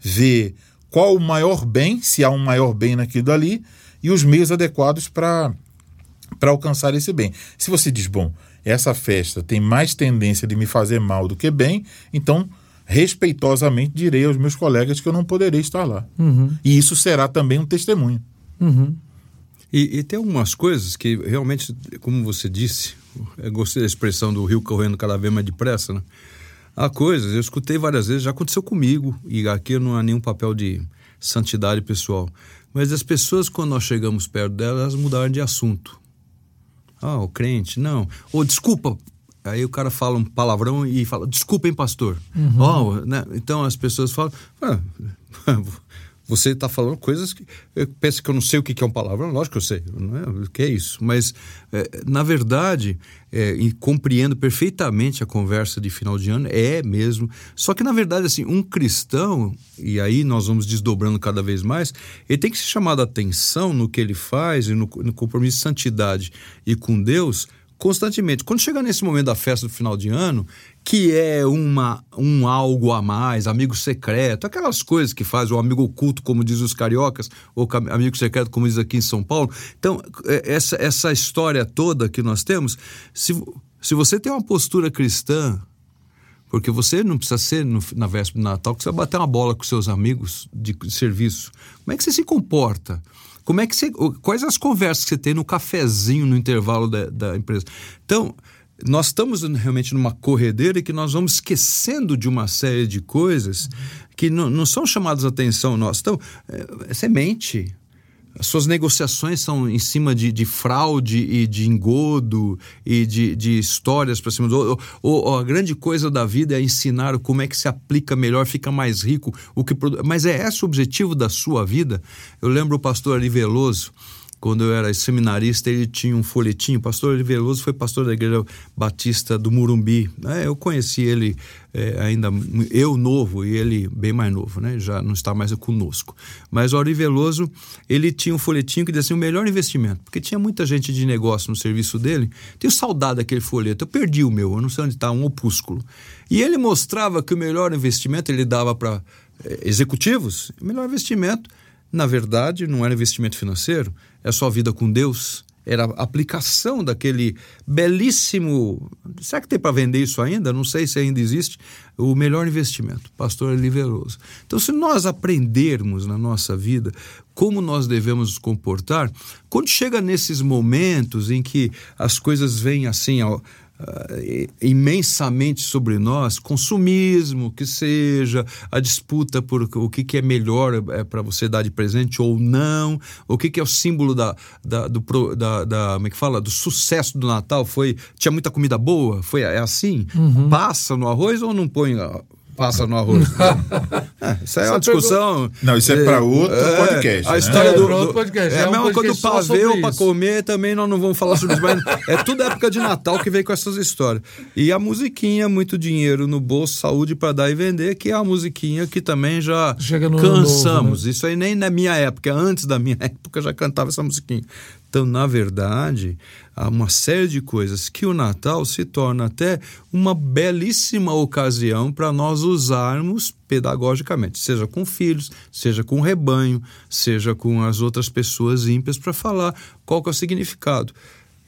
ver qual o maior bem, se há um maior bem naquilo ali, e os meios adequados para alcançar esse bem. Se você diz, bom, essa festa tem mais tendência de me fazer mal do que bem, então respeitosamente direi aos meus colegas que eu não poderei estar lá. Uhum. E isso será também um testemunho. Uhum. E, e, tem algumas coisas que realmente, como você disse, eu gostei da expressão do rio correndo cada vez mais depressa, né? Há coisas, eu escutei várias vezes, já aconteceu comigo, e aqui não há nenhum papel de santidade pessoal. Mas as pessoas, quando nós chegamos perto delas, elas mudaram de assunto. Ah, o crente, não. Ou desculpa. Aí o cara fala um palavrão e fala, desculpem, pastor. Uhum. Oh, né? Então as pessoas falam, ah, você está falando coisas que. Pensa que eu não sei o que é um palavrão? Lógico que eu sei. Não é, o que é isso? Mas, é, na verdade, é, compreendo perfeitamente a conversa de final de ano, é mesmo. Só que, na verdade, assim, um cristão, e aí nós vamos desdobrando cada vez mais, ele tem que ser chamado a atenção no que ele faz e no, no compromisso de santidade e com Deus constantemente. Quando chega nesse momento da festa do final de ano, que é uma, um algo a mais, amigo secreto, aquelas coisas que faz o amigo oculto, como diz os cariocas, ou amigo secreto, como diz aqui em São Paulo. Então, é, essa, essa história toda que nós temos, se, se você tem uma postura cristã, porque você não precisa ser no, na véspera do Natal, que você vai bater uma bola com seus amigos de serviço. Como é que você se comporta? Como é que você, quais as conversas que você tem no cafezinho no intervalo da, da empresa? Então, nós estamos realmente numa corredeira que nós vamos esquecendo de uma série de coisas que não, não são chamadas a atenção nossa. Então, é, é semente, suas negociações são em cima de, de fraude e de engodo e de, de histórias para cima do ou, ou, a grande coisa da vida é ensinar como é que se aplica melhor, fica mais rico, o que mas é esse o objetivo da sua vida? Eu lembro o pastor Ari Veloso, quando eu era seminarista, ele tinha um folhetinho. O pastor Eli Veloso foi pastor da Igreja Batista do Murumbi. É, eu conheci ele é, ainda, eu novo e ele bem mais novo, né? já não está mais conosco. Mas o Veloso, ele tinha um folhetinho que dizia assim, o melhor investimento, porque tinha muita gente de negócio no serviço dele. Tenho saudade daquele folheto, eu perdi o meu, eu não sei onde está, um opúsculo. E ele mostrava que o melhor investimento ele dava para é, executivos, o melhor investimento na verdade, não era investimento financeiro, é sua vida com Deus, era a aplicação daquele belíssimo. Será que tem para vender isso ainda? Não sei se ainda existe. O melhor investimento, pastor Liveroso. Então, se nós aprendermos na nossa vida como nós devemos nos comportar, quando chega nesses momentos em que as coisas vêm assim ao, uh, imensamente sobre nós, consumismo, que seja, a disputa por o que, que é melhor é, para você dar de presente ou não, o que, que é o símbolo da, da, do, da, da, como é que fala, do sucesso do Natal, foi, tinha muita comida boa, foi é assim? Uhum. Passa no arroz ou não põe passa no arroz. é, isso é uma discussão. Não, isso é para outro é, podcast. A né? história é, do, outro podcast. É, é a mesma coisa do pavê ou para comer, também nós não vamos falar sobre isso. Mas é tudo época de Natal que vem com essas histórias. E a musiquinha, muito dinheiro no bolso, saúde para dar e vender, que é a musiquinha que também já cansamos. Novo, né? Isso aí nem na minha época, antes da minha época, já cantava essa musiquinha. Então, na verdade, uma série de coisas que o Natal se torna até uma belíssima ocasião para nós usarmos pedagogicamente, seja com filhos, seja com rebanho, seja com as outras pessoas ímpias para falar qual que é o significado.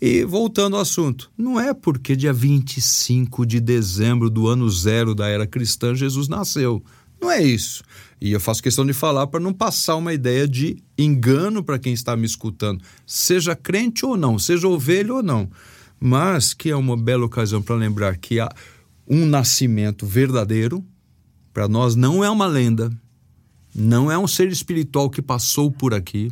E voltando ao assunto, não é porque dia 25 de dezembro do ano zero da era cristã Jesus nasceu. Não é isso. E eu faço questão de falar para não passar uma ideia de engano para quem está me escutando, seja crente ou não, seja ovelha ou não. Mas que é uma bela ocasião para lembrar que há um nascimento verdadeiro, para nós não é uma lenda, não é um ser espiritual que passou por aqui.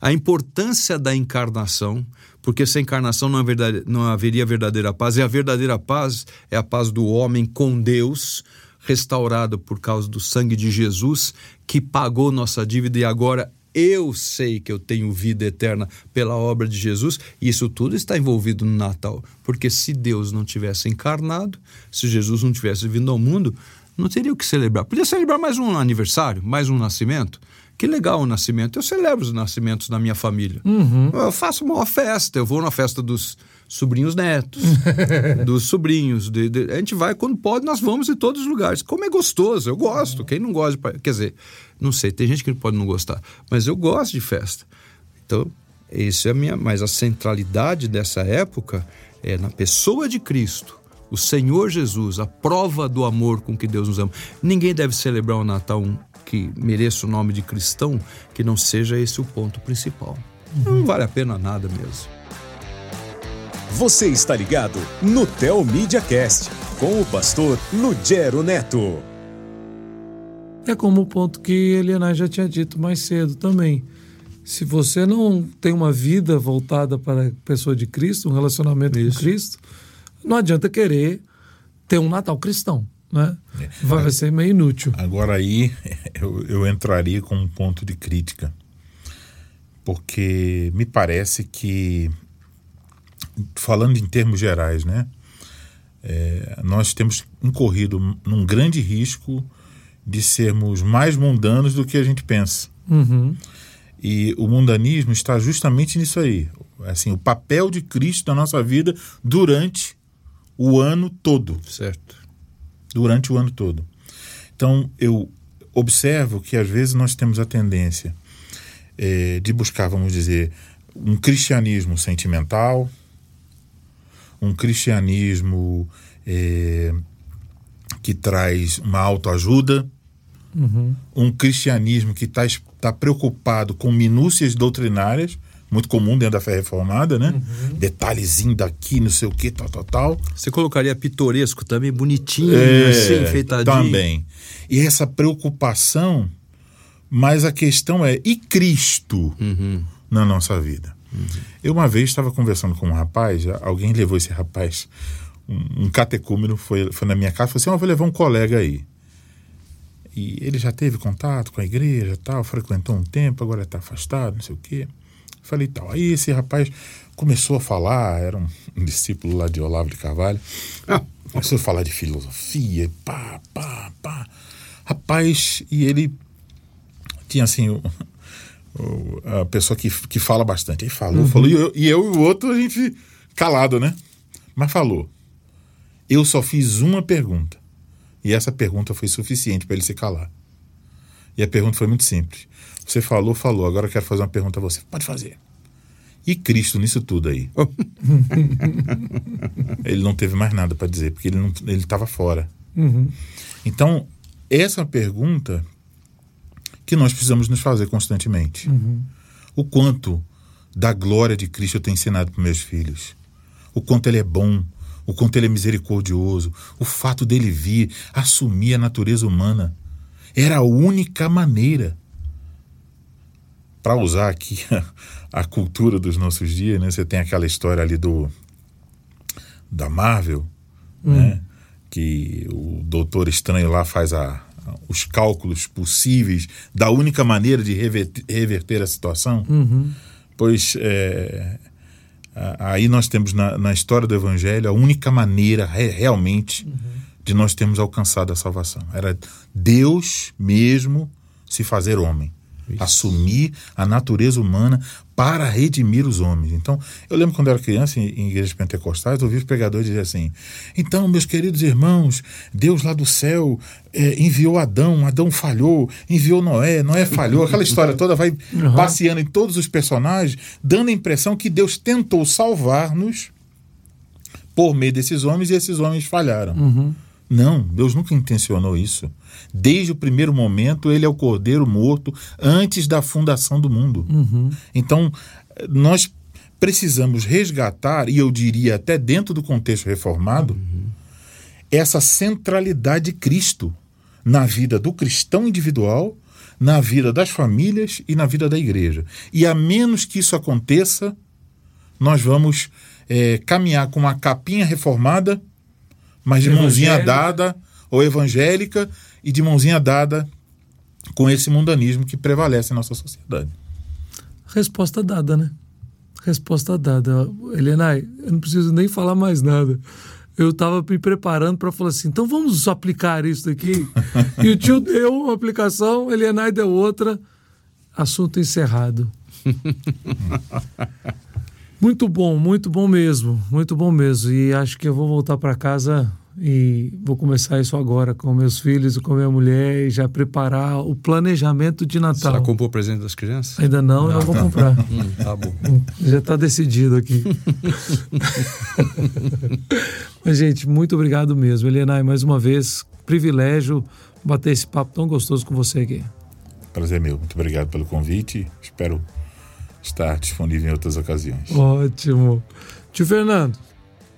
A importância da encarnação, porque sem encarnação não, verdade, não haveria verdadeira paz, e a verdadeira paz é a paz do homem com Deus restaurado por causa do sangue de Jesus, que pagou nossa dívida e agora eu sei que eu tenho vida eterna pela obra de Jesus, e isso tudo está envolvido no Natal. Porque se Deus não tivesse encarnado, se Jesus não tivesse vindo ao mundo, não teria o que celebrar. Podia celebrar mais um aniversário, mais um nascimento. Que legal o nascimento. Eu celebro os nascimentos da minha família. Uhum. Eu faço uma festa. Eu vou na festa dos sobrinhos netos, dos sobrinhos. De, de, a gente vai quando pode, nós vamos em todos os lugares. Como é gostoso, eu gosto. Quem não gosta de. Quer dizer, não sei, tem gente que pode não gostar, mas eu gosto de festa. Então, isso é a minha. Mas a centralidade dessa época é na pessoa de Cristo. O Senhor Jesus, a prova do amor com que Deus nos ama. Ninguém deve celebrar o Natal que mereça o nome de cristão que não seja esse o ponto principal. Uhum. Não vale a pena nada mesmo. Você está ligado no Tel Media Cast com o pastor Lugero Neto. É como o ponto que Eliana já tinha dito mais cedo também. Se você não tem uma vida voltada para a pessoa de Cristo, um relacionamento Isso. com Cristo, não adianta querer ter um Natal cristão. Né? É. Vai, ser meio inútil. Agora aí eu, eu entraria com um ponto de crítica. Porque me parece que falando em termos gerais, né? É, nós temos incorrido num grande risco de sermos mais mundanos do que a gente pensa. Uhum. E o mundanismo está justamente nisso aí. Assim, o papel de Cristo na nossa vida durante o ano todo. Certo. Durante o ano todo. Então, eu observo que às vezes nós temos a tendência é, de buscar, vamos dizer, um cristianismo sentimental, um cristianismo é, que traz uma autoajuda, uhum. um cristianismo que está tá preocupado com minúcias doutrinárias, muito comum dentro da fé reformada, né? Uhum. Detalhezinho daqui, não sei o que, tal, tal, tal. Você colocaria pitoresco também, bonitinho, é, assim, enfeitadinho. Também. E essa preocupação, mas a questão é, e Cristo uhum. na nossa vida? Uhum. Eu uma vez estava conversando com um rapaz, alguém levou esse rapaz, um, um catecúmeno, foi, foi na minha casa e falou assim: oh, vou levar um colega aí. E ele já teve contato com a igreja, tal, frequentou um tempo, agora está afastado, não sei o quê. Falei tal. Aí esse rapaz começou a falar, era um, um discípulo lá de Olavo de Carvalho. Ah, começou a falar de filosofia, pá, pá, pá. Rapaz, e ele tinha assim a pessoa que, que fala bastante. Aí falou, uhum. falou, e eu, e eu e o outro, a gente calado, né? Mas falou. Eu só fiz uma pergunta. E essa pergunta foi suficiente para ele se calar. E a pergunta foi muito simples. Você falou, falou, agora eu quero fazer uma pergunta a você. Pode fazer. E Cristo nisso tudo aí? ele não teve mais nada para dizer, porque ele estava fora. Uhum. Então, essa pergunta que nós precisamos nos fazer constantemente. Uhum. O quanto da glória de Cristo eu tenho ensinado para meus filhos. O quanto ele é bom, o quanto ele é misericordioso, o fato dele vir assumir a natureza humana. Era a única maneira. Para usar aqui a, a, cultura dos nossos dias, né? Você tem aquela história ali do da Marvel, hum. né? Que o Doutor Estranho lá faz a, os cálculos possíveis da única maneira de reverter, reverter a situação, uhum. pois é, aí nós temos na, na, história do Evangelho a única maneira re, realmente uhum. de nós termos alcançado a salvação. Era Deus mesmo se fazer homem. Isso. Assumir a natureza humana para redimir os homens. Então, eu lembro quando eu era criança em, em igrejas pentecostais, eu ouvi os pregadores dizer assim: então, meus queridos irmãos, Deus lá do céu é, enviou Adão, Adão falhou, enviou Noé, Noé falhou. Aquela história toda vai uhum. passeando em todos os personagens, dando a impressão que Deus tentou salvar-nos por meio desses homens e esses homens falharam. Uhum. Não, Deus nunca intencionou isso. Desde o primeiro momento, ele é o cordeiro morto antes da fundação do mundo. Uhum. Então, nós precisamos resgatar, e eu diria até dentro do contexto reformado, uhum. essa centralidade de Cristo na vida do cristão individual, na vida das famílias e na vida da igreja. E a menos que isso aconteça, nós vamos é, caminhar com uma capinha reformada mas de mãozinha dada, ou evangélica, e de mãozinha dada com esse mundanismo que prevalece em nossa sociedade. Resposta dada, né? Resposta dada. Helena, eu não preciso nem falar mais nada. Eu estava me preparando para falar assim, então vamos aplicar isso daqui. e o tio deu uma aplicação, Helena deu outra. Assunto encerrado. Muito bom, muito bom mesmo, muito bom mesmo. E acho que eu vou voltar para casa e vou começar isso agora com meus filhos e com minha mulher e já preparar o planejamento de Natal. Já comprou o presente das crianças? Ainda não, eu vou comprar. hum, tá bom. Já está decidido aqui. Mas, gente, muito obrigado mesmo. Helena, mais uma vez, privilégio bater esse papo tão gostoso com você aqui. Prazer meu. Muito obrigado pelo convite. Espero estar disponível em outras ocasiões. Ótimo. Tio Fernando,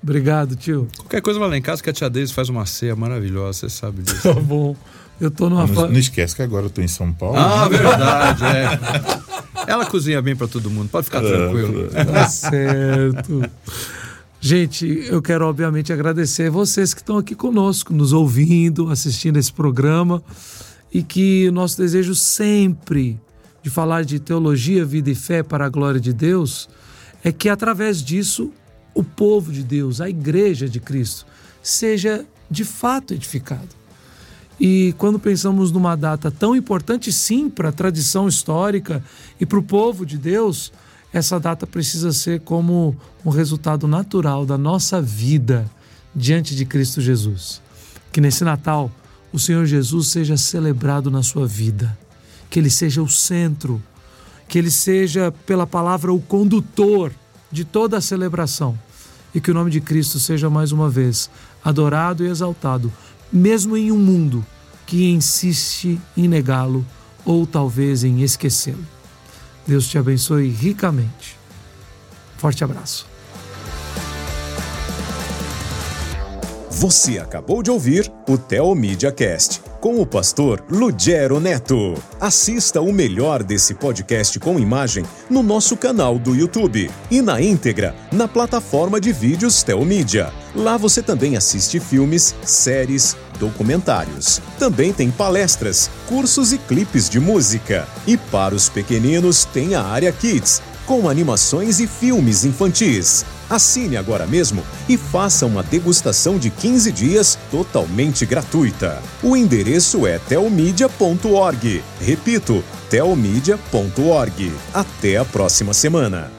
obrigado, tio. Qualquer coisa vai lá em casa que a tia Deise faz uma ceia maravilhosa, você sabe disso. Tá bom. Eu tô numa Não, fa... não esquece que agora eu tô em São Paulo. Ah, verdade, é. Ela cozinha bem para todo mundo, pode ficar tranquilo. Tá certo. Gente, eu quero obviamente agradecer vocês que estão aqui conosco, nos ouvindo, assistindo esse programa e que o nosso desejo sempre de falar de teologia, vida e fé para a glória de Deus é que através disso o povo de Deus, a igreja de Cristo, seja de fato edificado. E quando pensamos numa data tão importante, sim, para a tradição histórica e para o povo de Deus, essa data precisa ser como um resultado natural da nossa vida diante de Cristo Jesus. Que nesse Natal o Senhor Jesus seja celebrado na sua vida, que ele seja o centro, que ele seja, pela palavra, o condutor de toda a celebração e que o nome de Cristo seja mais uma vez adorado e exaltado, mesmo em um mundo que insiste em negá-lo ou talvez em esquecê-lo. Deus te abençoe ricamente. Forte abraço. Você acabou de ouvir o Teomídia Cast com o pastor Lugero Neto. Assista o melhor desse podcast com imagem no nosso canal do YouTube e na íntegra na plataforma de vídeos Teomídia. Lá você também assiste filmes, séries, documentários. Também tem palestras, cursos e clipes de música. E para os pequeninos tem a área Kids, com animações e filmes infantis. Assine agora mesmo e faça uma degustação de 15 dias totalmente gratuita. O endereço é telmedia.org. Repito, telmedia.org. Até a próxima semana.